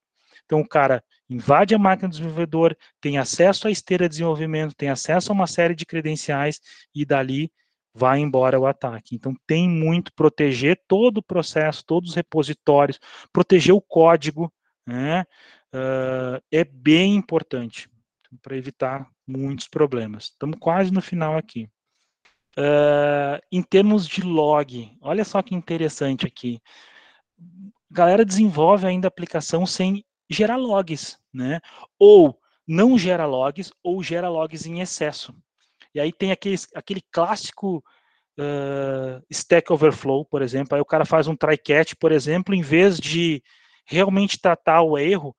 Então o cara invade a máquina do desenvolvedor, tem acesso à esteira de desenvolvimento, tem acesso a uma série de credenciais e dali vai embora o ataque. Então tem muito proteger todo o processo, todos os repositórios, proteger o código, né? Uh, é bem importante para evitar muitos problemas. Estamos quase no final aqui. Uh, em termos de log, olha só que interessante aqui. A galera desenvolve ainda a aplicação sem gerar logs, né? Ou não gera logs ou gera logs em excesso. E aí tem aquele, aquele clássico uh, Stack Overflow, por exemplo, aí o cara faz um try catch, por exemplo, em vez de realmente tratar o erro,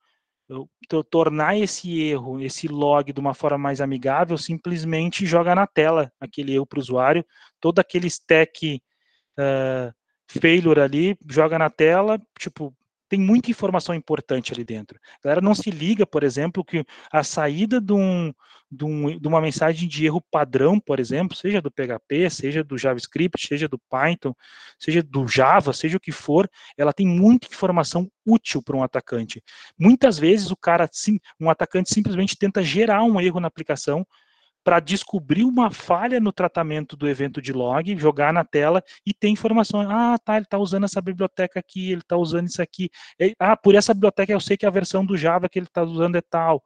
tornar esse erro, esse log de uma forma mais amigável, simplesmente joga na tela aquele erro para o usuário, todo aquele stack uh, failure ali, joga na tela, tipo, tem muita informação importante ali dentro. A galera não se liga, por exemplo, que a saída de, um, de, um, de, uma mensagem de erro padrão, por exemplo, seja do PHP, seja do JavaScript, seja do Python, seja do Java, seja o que for, ela tem muita informação útil para um atacante. Muitas vezes o cara, um atacante simplesmente tenta gerar um erro na aplicação para descobrir uma falha no tratamento do evento de log, jogar na tela e ter informação. Ah, tá, ele está usando essa biblioteca aqui, ele está usando isso aqui. Ah, por essa biblioteca eu sei que a versão do Java que ele está usando é tal.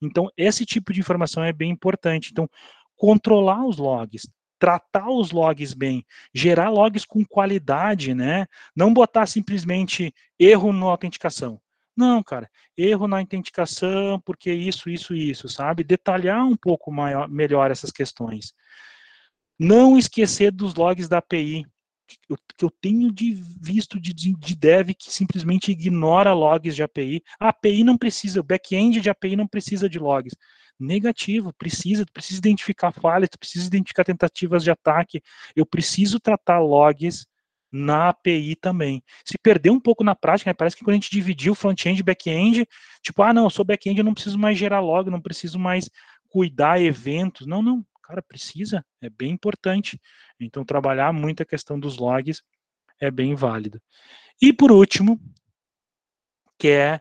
Então, esse tipo de informação é bem importante. Então, controlar os logs, tratar os logs bem, gerar logs com qualidade, né? Não botar simplesmente erro na autenticação. Não, cara, erro na autenticação, porque isso, isso, isso, sabe? Detalhar um pouco maior, melhor essas questões. Não esquecer dos logs da API, que eu tenho de visto de, de dev que simplesmente ignora logs de API. A API não precisa, o back-end de API não precisa de logs. Negativo, precisa, precisa identificar falhas, precisa identificar tentativas de ataque. Eu preciso tratar logs na API também. Se perder um pouco na prática, né, parece que quando a gente dividiu front-end e back-end, tipo, ah, não, eu sou back-end, eu não preciso mais gerar log, não preciso mais cuidar eventos. Não, não, cara, precisa, é bem importante. Então, trabalhar muito a questão dos logs é bem válido. E por último, que é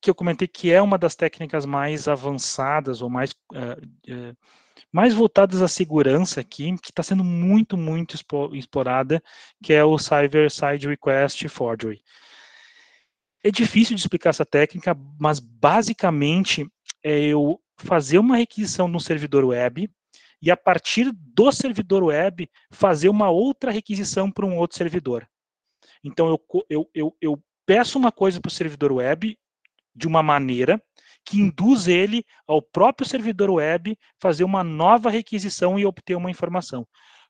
que eu comentei que é uma das técnicas mais avançadas ou mais uh, uh, mais voltadas à segurança aqui, que está sendo muito, muito explorada, que é o Cyber Side Request Forgery. É difícil de explicar essa técnica, mas basicamente é eu fazer uma requisição no servidor web e a partir do servidor web fazer uma outra requisição para um outro servidor. Então eu, eu, eu, eu peço uma coisa para o servidor web de uma maneira, que induz ele ao próprio servidor web fazer uma nova requisição e obter uma informação.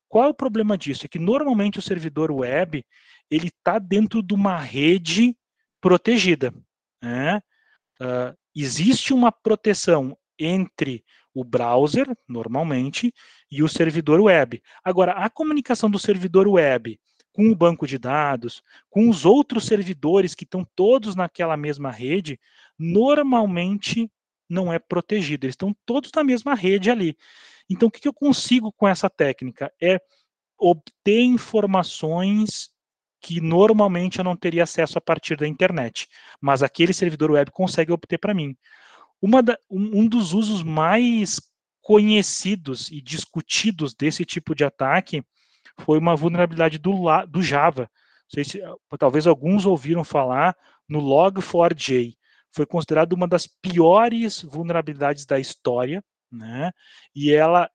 Qual é o problema disso? É que normalmente o servidor web ele está dentro de uma rede protegida. Né? Uh, existe uma proteção entre o browser, normalmente, e o servidor web. Agora, a comunicação do servidor web com o banco de dados, com os outros servidores que estão todos naquela mesma rede, normalmente não é protegido. Eles estão todos na mesma rede ali. Então, o que, eu consigo com essa técnica? É obter informações que normalmente eu não teria acesso a partir da internet, mas aquele servidor web consegue obter para mim. Da, um, um dos usos mais conhecidos e discutidos desse tipo de ataque foi uma vulnerabilidade do, do Java. Se, talvez alguns ouviram falar no Log4j foi considerada uma das piores vulnerabilidades da história, né? E ela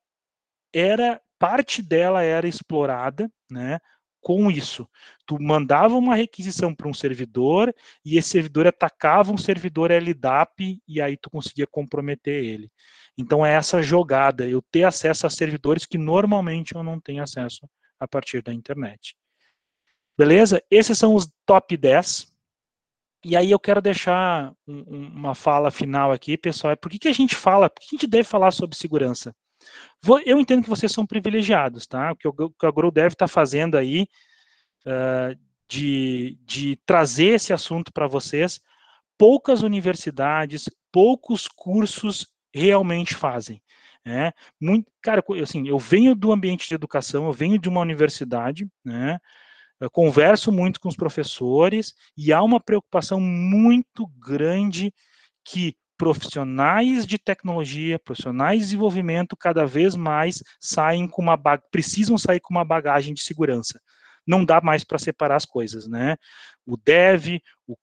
era parte dela era explorada, né? Com isso, tu mandava uma requisição para um servidor e esse servidor atacava um servidor LDAP e aí tu conseguia comprometer ele. Então é essa jogada, eu ter acesso a servidores que normalmente eu não tenho acesso a partir da internet. Beleza? Esses são os top 10 e aí eu quero deixar um, uma fala final aqui, pessoal, é por que, que a gente fala, por que a gente deve falar sobre segurança? Eu entendo que vocês são privilegiados, tá? O que, o, que a Grow deve estar tá fazendo aí uh, de, de trazer esse assunto para vocês, poucas universidades, poucos cursos realmente fazem. Né? Muito, cara, assim, eu venho do ambiente de educação, eu venho de uma universidade, né? Eu converso muito com os professores e há uma preocupação muito grande que profissionais de tecnologia, profissionais de desenvolvimento cada vez mais saem com uma precisam sair com uma bagagem de segurança. Não dá mais para separar as coisas, né? O dev, o,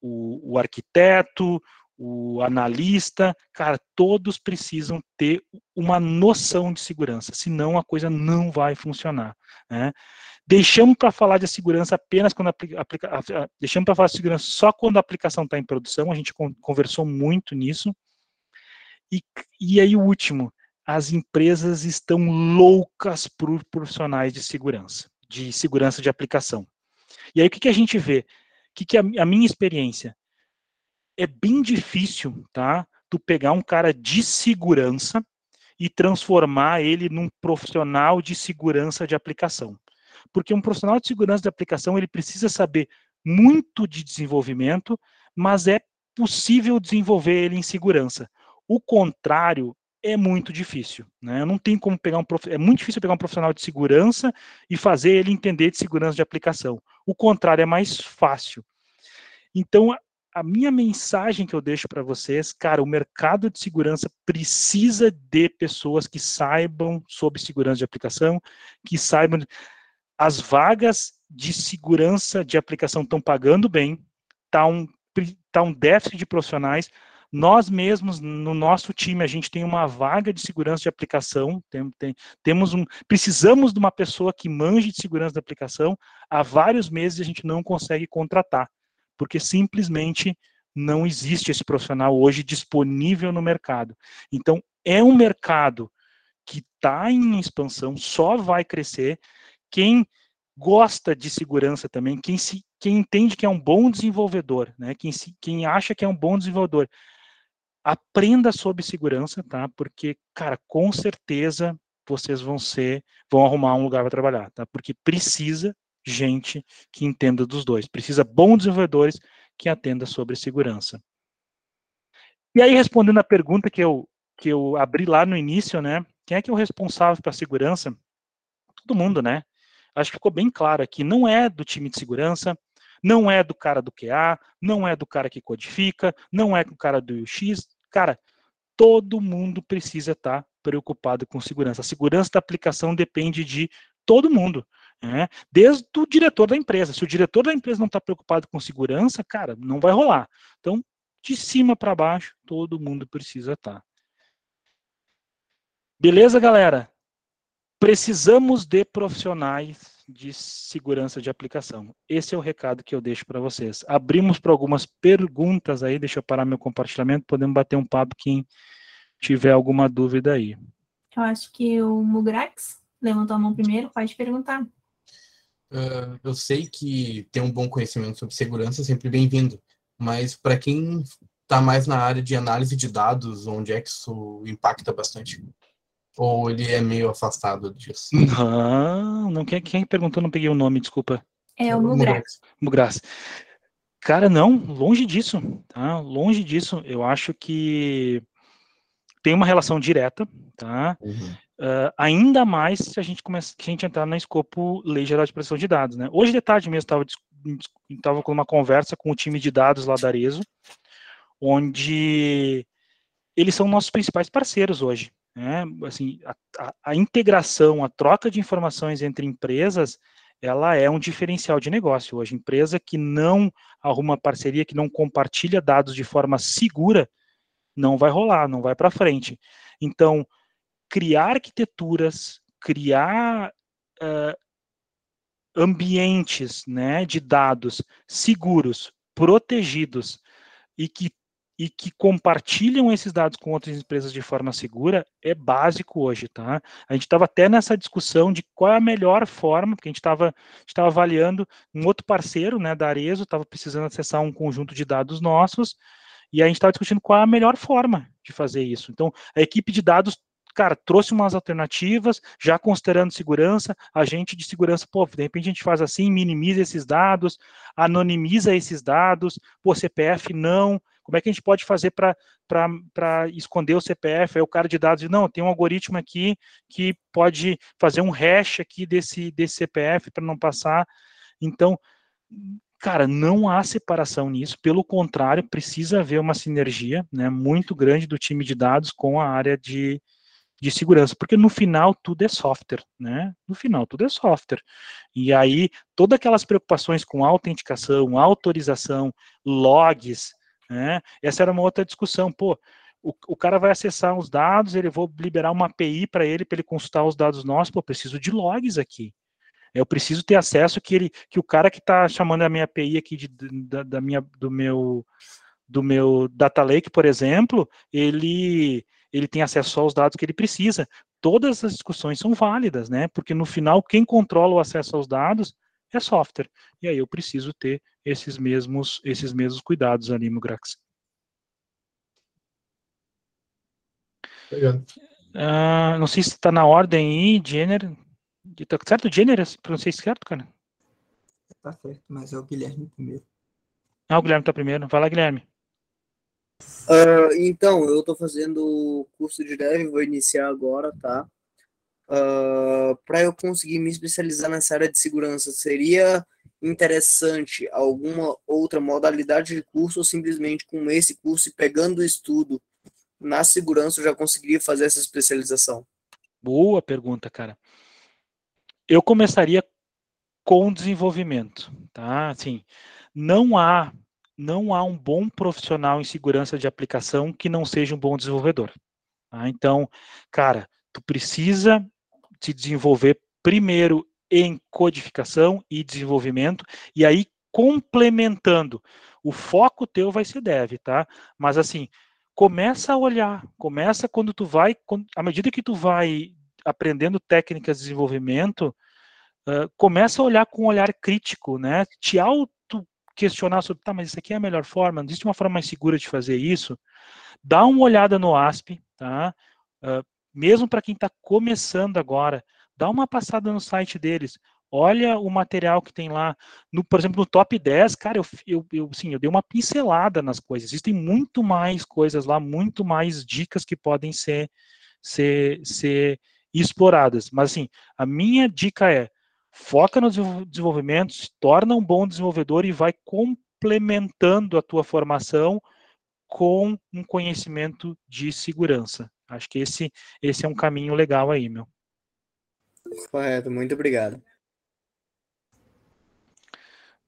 o, o arquiteto, o analista, cara, todos precisam ter uma noção de segurança, senão a coisa não vai funcionar. Né? Deixamos para falar de segurança apenas quando aplica, aplica, deixamos para falar de segurança só quando a aplicação está em produção. A gente conversou muito nisso. E, e aí o último, as empresas estão loucas por profissionais de segurança, de segurança de aplicação. E aí o que, que a gente vê? O que, que a, a minha experiência? É bem difícil, tá? Tu pegar um cara de segurança e transformar ele num profissional de segurança de aplicação. Porque um profissional de segurança de aplicação, ele precisa saber muito de desenvolvimento, mas é possível desenvolver ele em segurança. O contrário é muito difícil, né? Não tem como pegar um prof... é muito difícil pegar um profissional de segurança e fazer ele entender de segurança de aplicação. O contrário é mais fácil. Então, a minha mensagem que eu deixo para vocês, cara, o mercado de segurança precisa de pessoas que saibam sobre segurança de aplicação, que saibam as vagas de segurança de aplicação estão pagando bem, tá um tá um déficit de profissionais. Nós mesmos, no nosso time, a gente tem uma vaga de segurança de aplicação, tem, tem, temos um, precisamos de uma pessoa que manje de segurança da aplicação. Há vários meses a gente não consegue contratar porque simplesmente não existe esse profissional hoje disponível no mercado. Então, é um mercado que está em expansão, só vai crescer. Quem gosta de segurança também, quem, se, quem entende que é um bom desenvolvedor, né? quem, se, quem acha que é um bom desenvolvedor, aprenda sobre segurança, tá? Porque, cara, com certeza vocês vão ser, vão arrumar um lugar para trabalhar, tá? Porque precisa gente que entenda dos dois. Precisa bons desenvolvedores que atenda sobre segurança. E aí, respondendo a pergunta que eu, que eu abri lá no início, né? Quem é que é o responsável pela segurança? Todo mundo, né? Acho que ficou bem claro aqui. Não é do time de segurança, não é do cara do QA, não é do cara que codifica, não é do cara do UX. Cara, todo mundo precisa estar preocupado com segurança. A segurança da aplicação depende de todo mundo. Né? Desde o diretor da empresa. Se o diretor da empresa não está preocupado com segurança, cara, não vai rolar. Então, de cima para baixo, todo mundo precisa estar. Tá. Beleza, galera? Precisamos de profissionais de segurança de aplicação. Esse é o recado que eu deixo para vocês. Abrimos para algumas perguntas aí, deixa eu parar meu compartilhamento, podemos bater um papo quem tiver alguma dúvida aí. Eu acho que o Mugrax levantou a mão primeiro, pode perguntar. Uh, eu sei que ter um bom conhecimento sobre segurança é sempre bem-vindo, mas para quem está mais na área de análise de dados, onde é que isso impacta bastante? Ou ele é meio afastado disso? Não, não quem, quem perguntou, não peguei o nome, desculpa. É o Mugras. Mugras. Cara, não, longe disso, tá? Longe disso. Eu acho que tem uma relação direta, tá? Uhum. Uh, ainda mais se a gente começa, a gente entrar na escopo Lei Geral de Proteção de Dados, né? Hoje de tarde mesmo estava estava com uma conversa com o time de dados lá da Arezo, onde eles são nossos principais parceiros hoje, né? Assim, a, a, a integração, a troca de informações entre empresas, ela é um diferencial de negócio hoje. Empresa que não arruma parceria, que não compartilha dados de forma segura, não vai rolar, não vai para frente. Então, criar arquiteturas, criar uh, ambientes né, de dados seguros, protegidos e que, e que compartilham esses dados com outras empresas de forma segura é básico hoje, tá? A gente estava até nessa discussão de qual é a melhor forma, porque a gente estava avaliando um outro parceiro, né, da Arezo, estava precisando acessar um conjunto de dados nossos, e a gente estava discutindo qual é a melhor forma de fazer isso. Então, a equipe de dados cara, trouxe umas alternativas, já considerando segurança, agente de segurança, pô, de repente a gente faz assim, minimiza esses dados, anonimiza esses dados, pô, CPF não, como é que a gente pode fazer para esconder o CPF? Aí o cara de dados diz, não, tem um algoritmo aqui que pode fazer um hash aqui desse, desse CPF para não passar. Então, cara, não há separação nisso, pelo contrário, precisa haver uma sinergia né, muito grande do time de dados com a área de, de segurança, porque no final tudo é software, né? No final tudo é software. E aí, todas aquelas preocupações com autenticação, autorização, logs, né? Essa era uma outra discussão. Pô, o, o cara vai acessar os dados, ele vou liberar uma API para ele, para ele consultar os dados nossos, pô, eu preciso de logs aqui. Eu preciso ter acesso que ele, que o cara que está chamando a minha API aqui de, da, da minha, do meu do meu data lake, por exemplo, ele ele tem acesso só aos dados que ele precisa. Todas as discussões são válidas, né? Porque no final quem controla o acesso aos dados é software. E aí eu preciso ter esses mesmos esses mesmos cuidados ali, Mugrax. Uh, não sei se está na ordem aí, Jenner. Tá certo, Jenner? Pronunciei certo, cara? Tá certo, mas é o Guilherme primeiro. Ah, o Guilherme tá primeiro. Vai lá, Guilherme. Uh, então, eu estou fazendo o curso de dev, vou iniciar agora, tá? Uh, ah, Para eu conseguir me especializar nessa área de segurança, seria interessante alguma outra modalidade de curso ou simplesmente com esse curso e pegando o estudo na segurança eu já conseguiria fazer essa especialização? Boa pergunta, cara. Eu começaria com desenvolvimento, tá? Assim, não há não há um bom profissional em segurança de aplicação que não seja um bom desenvolvedor. Tá? Então, cara, tu precisa se desenvolver primeiro em codificação e desenvolvimento, e aí complementando. O foco teu vai ser dev, tá? Mas assim, começa a olhar, começa quando tu vai, à medida que tu vai aprendendo técnicas de desenvolvimento, uh, começa a olhar com um olhar crítico, né? Te auto questionar sobre, tá, mas isso aqui é a melhor forma, existe uma forma mais segura de fazer isso, dá uma olhada no ASP, tá? Uh, mesmo para quem está começando agora, dá uma passada no site deles, olha o material que tem lá, no, por exemplo, no top 10, cara, eu, eu, eu, sim, eu dei uma pincelada nas coisas, existem muito mais coisas lá, muito mais dicas que podem ser, ser, ser exploradas, mas assim, a minha dica é, foca no desenvolvimento, se torna um bom desenvolvedor e vai complementando a tua formação com um conhecimento de segurança. Acho que esse, esse é um caminho legal aí, meu. Correto, muito obrigado.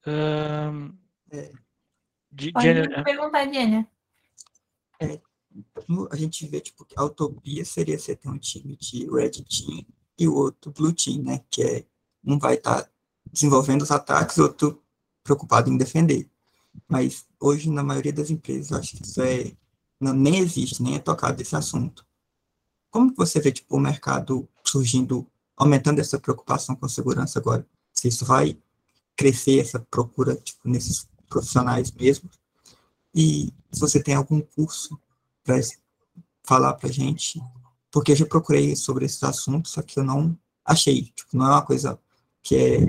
Um, é, Pode Jenny... perguntar, Jenny. É, a gente vê tipo, que a utopia seria você ter um time de Red Team e o outro Blue Team, né? Que é um vai estar tá desenvolvendo os ataques, outro preocupado em defender. Mas hoje, na maioria das empresas, eu acho que isso é, não, nem existe, nem é tocado esse assunto. Como você vê tipo, o mercado surgindo, aumentando essa preocupação com segurança agora? Se isso vai crescer, essa procura tipo, nesses profissionais mesmo? E se você tem algum curso para falar para gente, porque eu já procurei sobre esses assuntos, só que eu não achei. Tipo, não é uma coisa que é,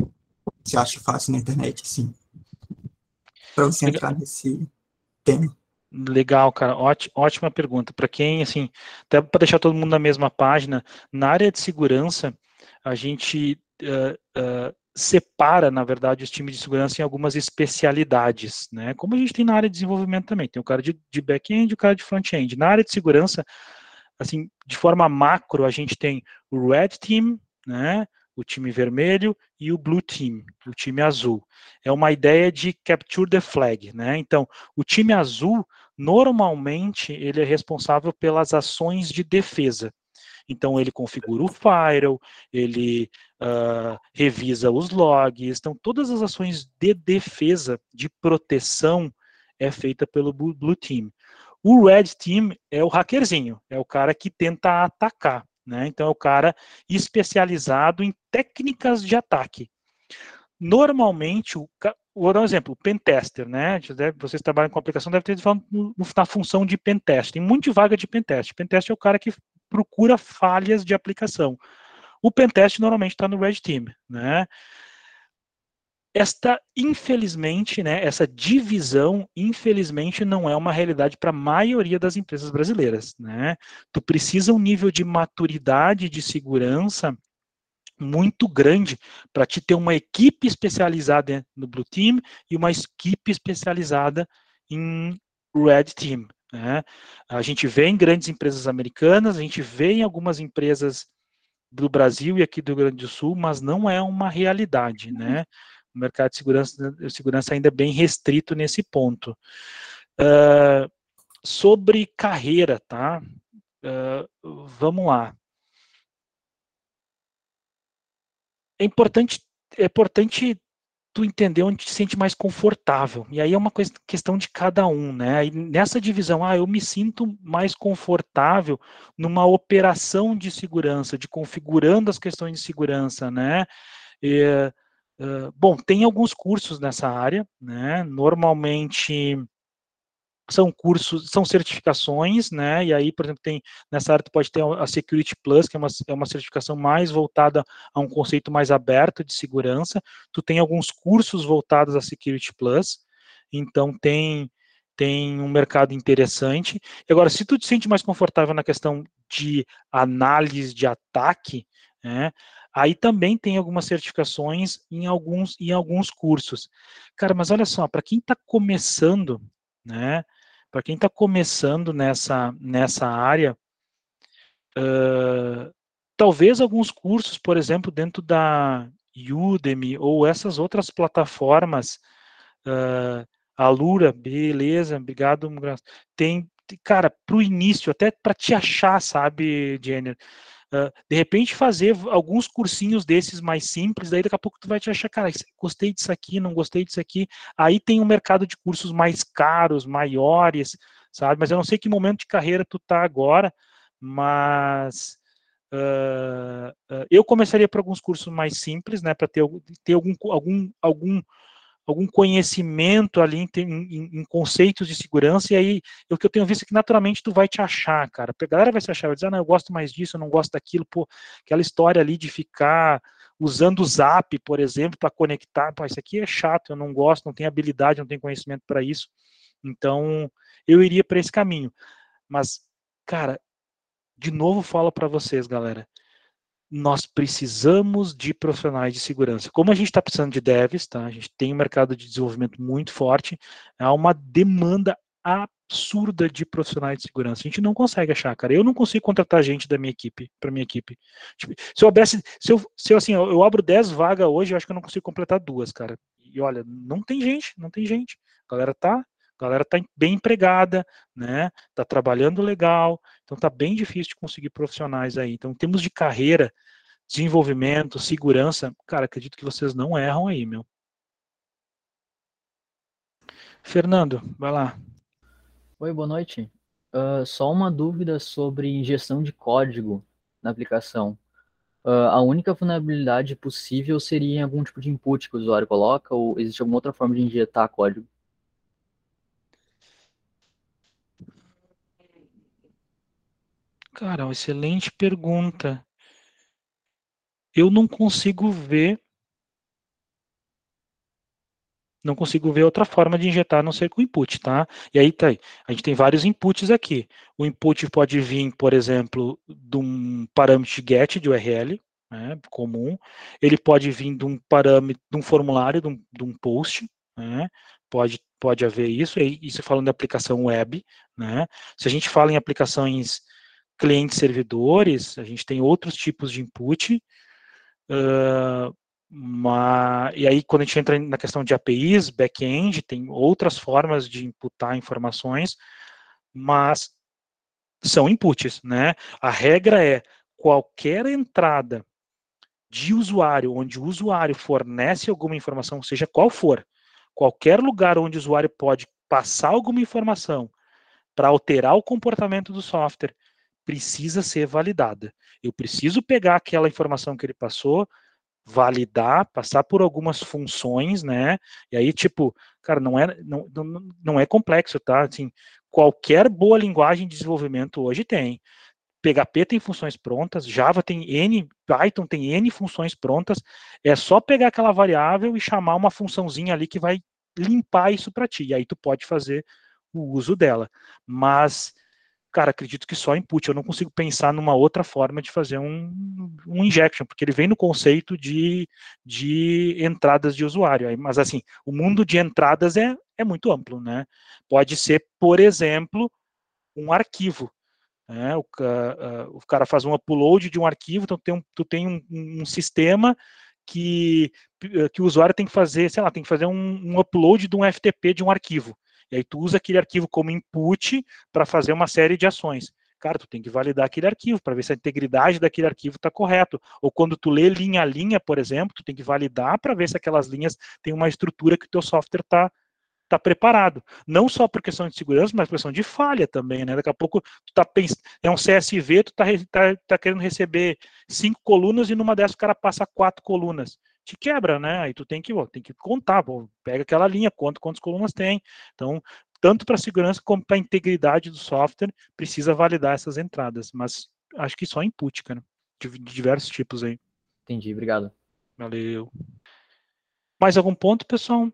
você acha fácil na internet, assim, para você entrar nesse tema? Legal, cara. ótima pergunta. Para quem, assim, até para deixar todo mundo na mesma página, na área de segurança, a gente uh, uh, separa, na verdade, os times de segurança em algumas especialidades, né? Como a gente tem na área de desenvolvimento também. Tem o cara de, de back-end e o cara de front-end. Na área de segurança, assim, de forma macro, a gente tem o Red Team, né? O time vermelho e o blue team, o time azul. É uma ideia de capture the flag, né? Então, o time azul normalmente ele é responsável pelas ações de defesa. Então ele configura o firewall, ele uh, revisa os logs, então todas as ações de defesa, de proteção, é feita pelo Blue Team. O Red Team é o hackerzinho, é o cara que tenta atacar. Né? Então, é o cara especializado em técnicas de ataque. Normalmente, o, vou dar um exemplo, o pentester, né? Vocês trabalham com aplicação, deve ter falando na função de pentest. Tem muita vaga de pentest. Pentest é o cara que procura falhas de aplicação. O pentest normalmente está no Red Team, né? Esta, infelizmente, né, essa divisão, infelizmente, não é uma realidade para a maioria das empresas brasileiras. Né? Tu precisa um nível de maturidade de segurança muito grande para te ter uma equipe especializada no Blue Team e uma equipe especializada em Red Team. Né? A gente vê em grandes empresas americanas, a gente vê em algumas empresas do Brasil e aqui do Rio Grande do Sul, mas não é uma realidade, né? O mercado de segurança, segurança ainda é bem restrito nesse ponto. Uh, sobre carreira, tá? Uh, vamos lá. É importante, é importante tu entender onde te sente mais confortável. E aí é uma coisa, questão de cada um, né? E nessa divisão, ah, eu me sinto mais confortável numa operação de segurança, de configurando as questões de segurança, né? E, bom, tem alguns cursos nessa área, né? Normalmente são cursos, são certificações, né? E aí, por exemplo, tem nessa área tu pode ter a Security Plus, que é uma, é uma certificação mais voltada a um conceito mais aberto de segurança. Tu tem alguns cursos voltados a Security Plus, então tem tem um mercado interessante. E agora, se tu te sente mais confortável na questão de análise de ataque, né? Aí também tem algumas certificações em alguns em alguns cursos. Cara, mas olha só, para quem está começando, né? Para quem está começando nessa, nessa área, uh, talvez alguns cursos, por exemplo, dentro da Udemy ou essas outras plataformas, uh, a Lura, beleza, obrigado, tem, cara, para o início, até para te achar, sabe, Jenner, De repente fazer alguns cursinhos desses mais simples, daí daqui a pouco tu vai te achar, cara, gostei disso aqui, não gostei disso aqui. Aí tem um mercado de cursos mais caros, maiores, sabe? Mas eu não sei que momento de carreira tu tá agora, mas uh, uh, eu começaria por alguns cursos mais simples, né, para ter, ter algum, algum, algum algum conhecimento ali em, em, em, conceitos de segurança, e aí o que eu tenho visto é que naturalmente tu vai te achar, cara. A galera vai se achar, vai dizer, ah, não, eu gosto mais disso, eu não gosto daquilo, pô, aquela história ali de ficar usando o Zap, por exemplo, para conectar, pô, isso aqui é chato, eu não gosto, não tenho habilidade, não tenho conhecimento para isso. Então, eu iria para esse caminho. Mas, cara, de novo falo para vocês, galera, nós precisamos de profissionais de segurança. Como a gente está precisando de devs, tá? A gente tem um mercado de desenvolvimento muito forte, há uma demanda absurda de profissionais de segurança. A gente não consegue achar, cara. Eu não consigo contratar gente da minha equipe, para minha equipe. Tipo, se eu abrisse, se eu, se eu assim, eu, eu abro 10 vagas hoje, eu acho que eu não consigo completar duas, cara. E olha, não tem gente, não tem gente. A galera tá a galera está bem empregada, né? Está trabalhando legal, então está bem difícil de conseguir profissionais aí. Então, em termos de carreira, desenvolvimento, segurança, cara, acredito que vocês não erram aí, meu. Fernando, vai lá. Oi, boa noite. Uh, só uma dúvida sobre injeção de código na aplicação. Uh, a única vulnerabilidade possível seria em algum tipo de input que o usuário coloca, ou existe alguma outra forma de injetar código? Cara, uma excelente pergunta. Eu não consigo ver. Não consigo ver outra forma de injetar a não ser com input, tá? E aí tá aí. A gente tem vários inputs aqui. O input pode vir, por exemplo, de um parâmetro get de URL, né, comum. Ele pode vir de um parâmetro, de um formulário, de um, de um post, né? Pode, pode haver isso. E isso falando de aplicação web, né? Se a gente fala em aplicações clientes servidores, a gente tem outros tipos de input, uh, uma, e aí quando a gente entra na questão de APIs, back-end, tem outras formas de imputar informações, mas são inputs, né? A regra é qualquer entrada de usuário onde o usuário fornece alguma informação, seja qual for, qualquer lugar onde o usuário pode passar alguma informação para alterar o comportamento do software, precisa ser validada. Eu preciso pegar aquela informação que ele passou, validar, passar por algumas funções, né? E aí, tipo, cara, não é, não, não, é complexo, tá? Assim, qualquer boa linguagem de desenvolvimento hoje tem. PHP tem funções prontas, Java tem N, Python tem N funções prontas, é só pegar aquela variável e chamar uma funçãozinha ali que vai limpar isso para ti, e aí tu pode fazer o uso dela. Mas cara, acredito que só input. Eu não consigo pensar numa outra forma de fazer um, um injection, porque ele vem no conceito de, de entradas de usuário. Mas, assim, o mundo de entradas é, é muito amplo, né? Pode ser, por exemplo, um arquivo. Né? O, uh, o cara faz um upload de um arquivo, então tem um, tu tem um, um sistema que, que o usuário tem que fazer, sei lá, tem que fazer um, um upload de um FTP de um arquivo. E aí tu usa aquele arquivo como input para fazer uma série de ações. cara, tu tem que validar aquele arquivo para ver se a integridade daquele arquivo está correto. Ou quando tu lê linha a linha, por exemplo, tu tem que validar para ver se aquelas linhas têm uma estrutura que o teu software está tá preparado. Não só por questão de segurança, mas por questão de falha também, né? Daqui a pouco tu tá pensando, é um CSV, tu tá, tá, tá querendo receber cinco colunas e numa dessas o cara passa quatro colunas te quebra, né? Aí tu tem que, ó, tem que contar, pô, pega aquela linha, conta quantas colunas tem. Então, tanto para segurança como para integridade do software, precisa validar essas entradas. Mas acho que só input, cara, de, de diversos tipos aí. Entendi, obrigado. Valeu. Mais algum ponto, pessoal?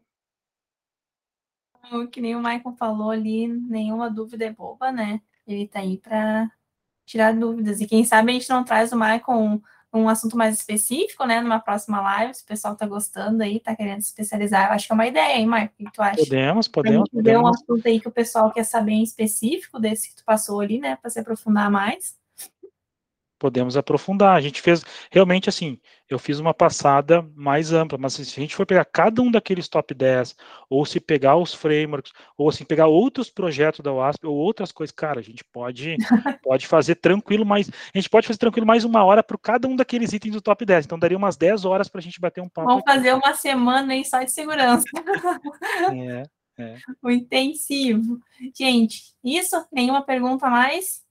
O que nem o Michael falou ali, nenhuma dúvida é boba, né? Ele tá aí para tirar dúvidas. E quem sabe a gente não traz o Michael um assunto mais específico, né, numa próxima live, se o pessoal tá gostando aí, tá querendo se especializar, eu acho que é uma ideia, hein, Marco? O que tu acha? Podemos, podemos. Ver um assunto aí que o pessoal quer saber em específico desse que tu passou ali, né, para se aprofundar mais podemos aprofundar. A gente fez realmente assim, eu fiz uma passada mais ampla, mas se a gente for pegar cada um daqueles top 10, ou se pegar os frameworks, ou assim, pegar outros projetos da WASP, ou outras coisas, cara, a gente pode, pode fazer tranquilo mais, a gente pode fazer tranquilo mais uma hora para cada um daqueles itens do top 10, então daria umas 10 horas para a gente bater um papo. Vamos aqui. fazer uma semana aí só de segurança. É, é. O intensivo. Gente, isso? Nenhuma pergunta mais?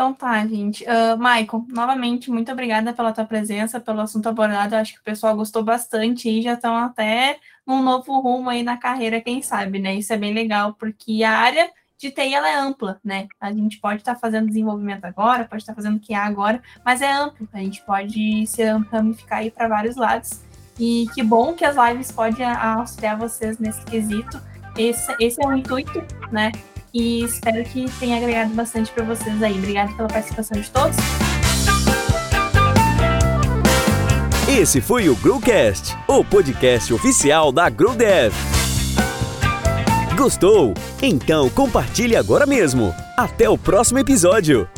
Então tá, gente. Uh, Maicon, novamente, muito obrigada pela tua presença, pelo assunto abordado. acho que o pessoal gostou bastante e já estão até num novo rumo aí na carreira, quem sabe, né? Isso é bem legal, porque a área de TI ela é ampla, né? A gente pode estar tá fazendo desenvolvimento agora, pode estar tá fazendo QA agora, mas é amplo. A gente pode se ramificar aí para vários lados. E que bom que as lives podem auxiliar vocês nesse quesito. Esse, esse é o intuito, né? E espero que tenha agregado bastante para vocês aí. Obrigada pela participação de todos. Esse foi o Growcast, o podcast oficial da GrowDev. Gostou? Então compartilhe agora mesmo. Até o próximo episódio.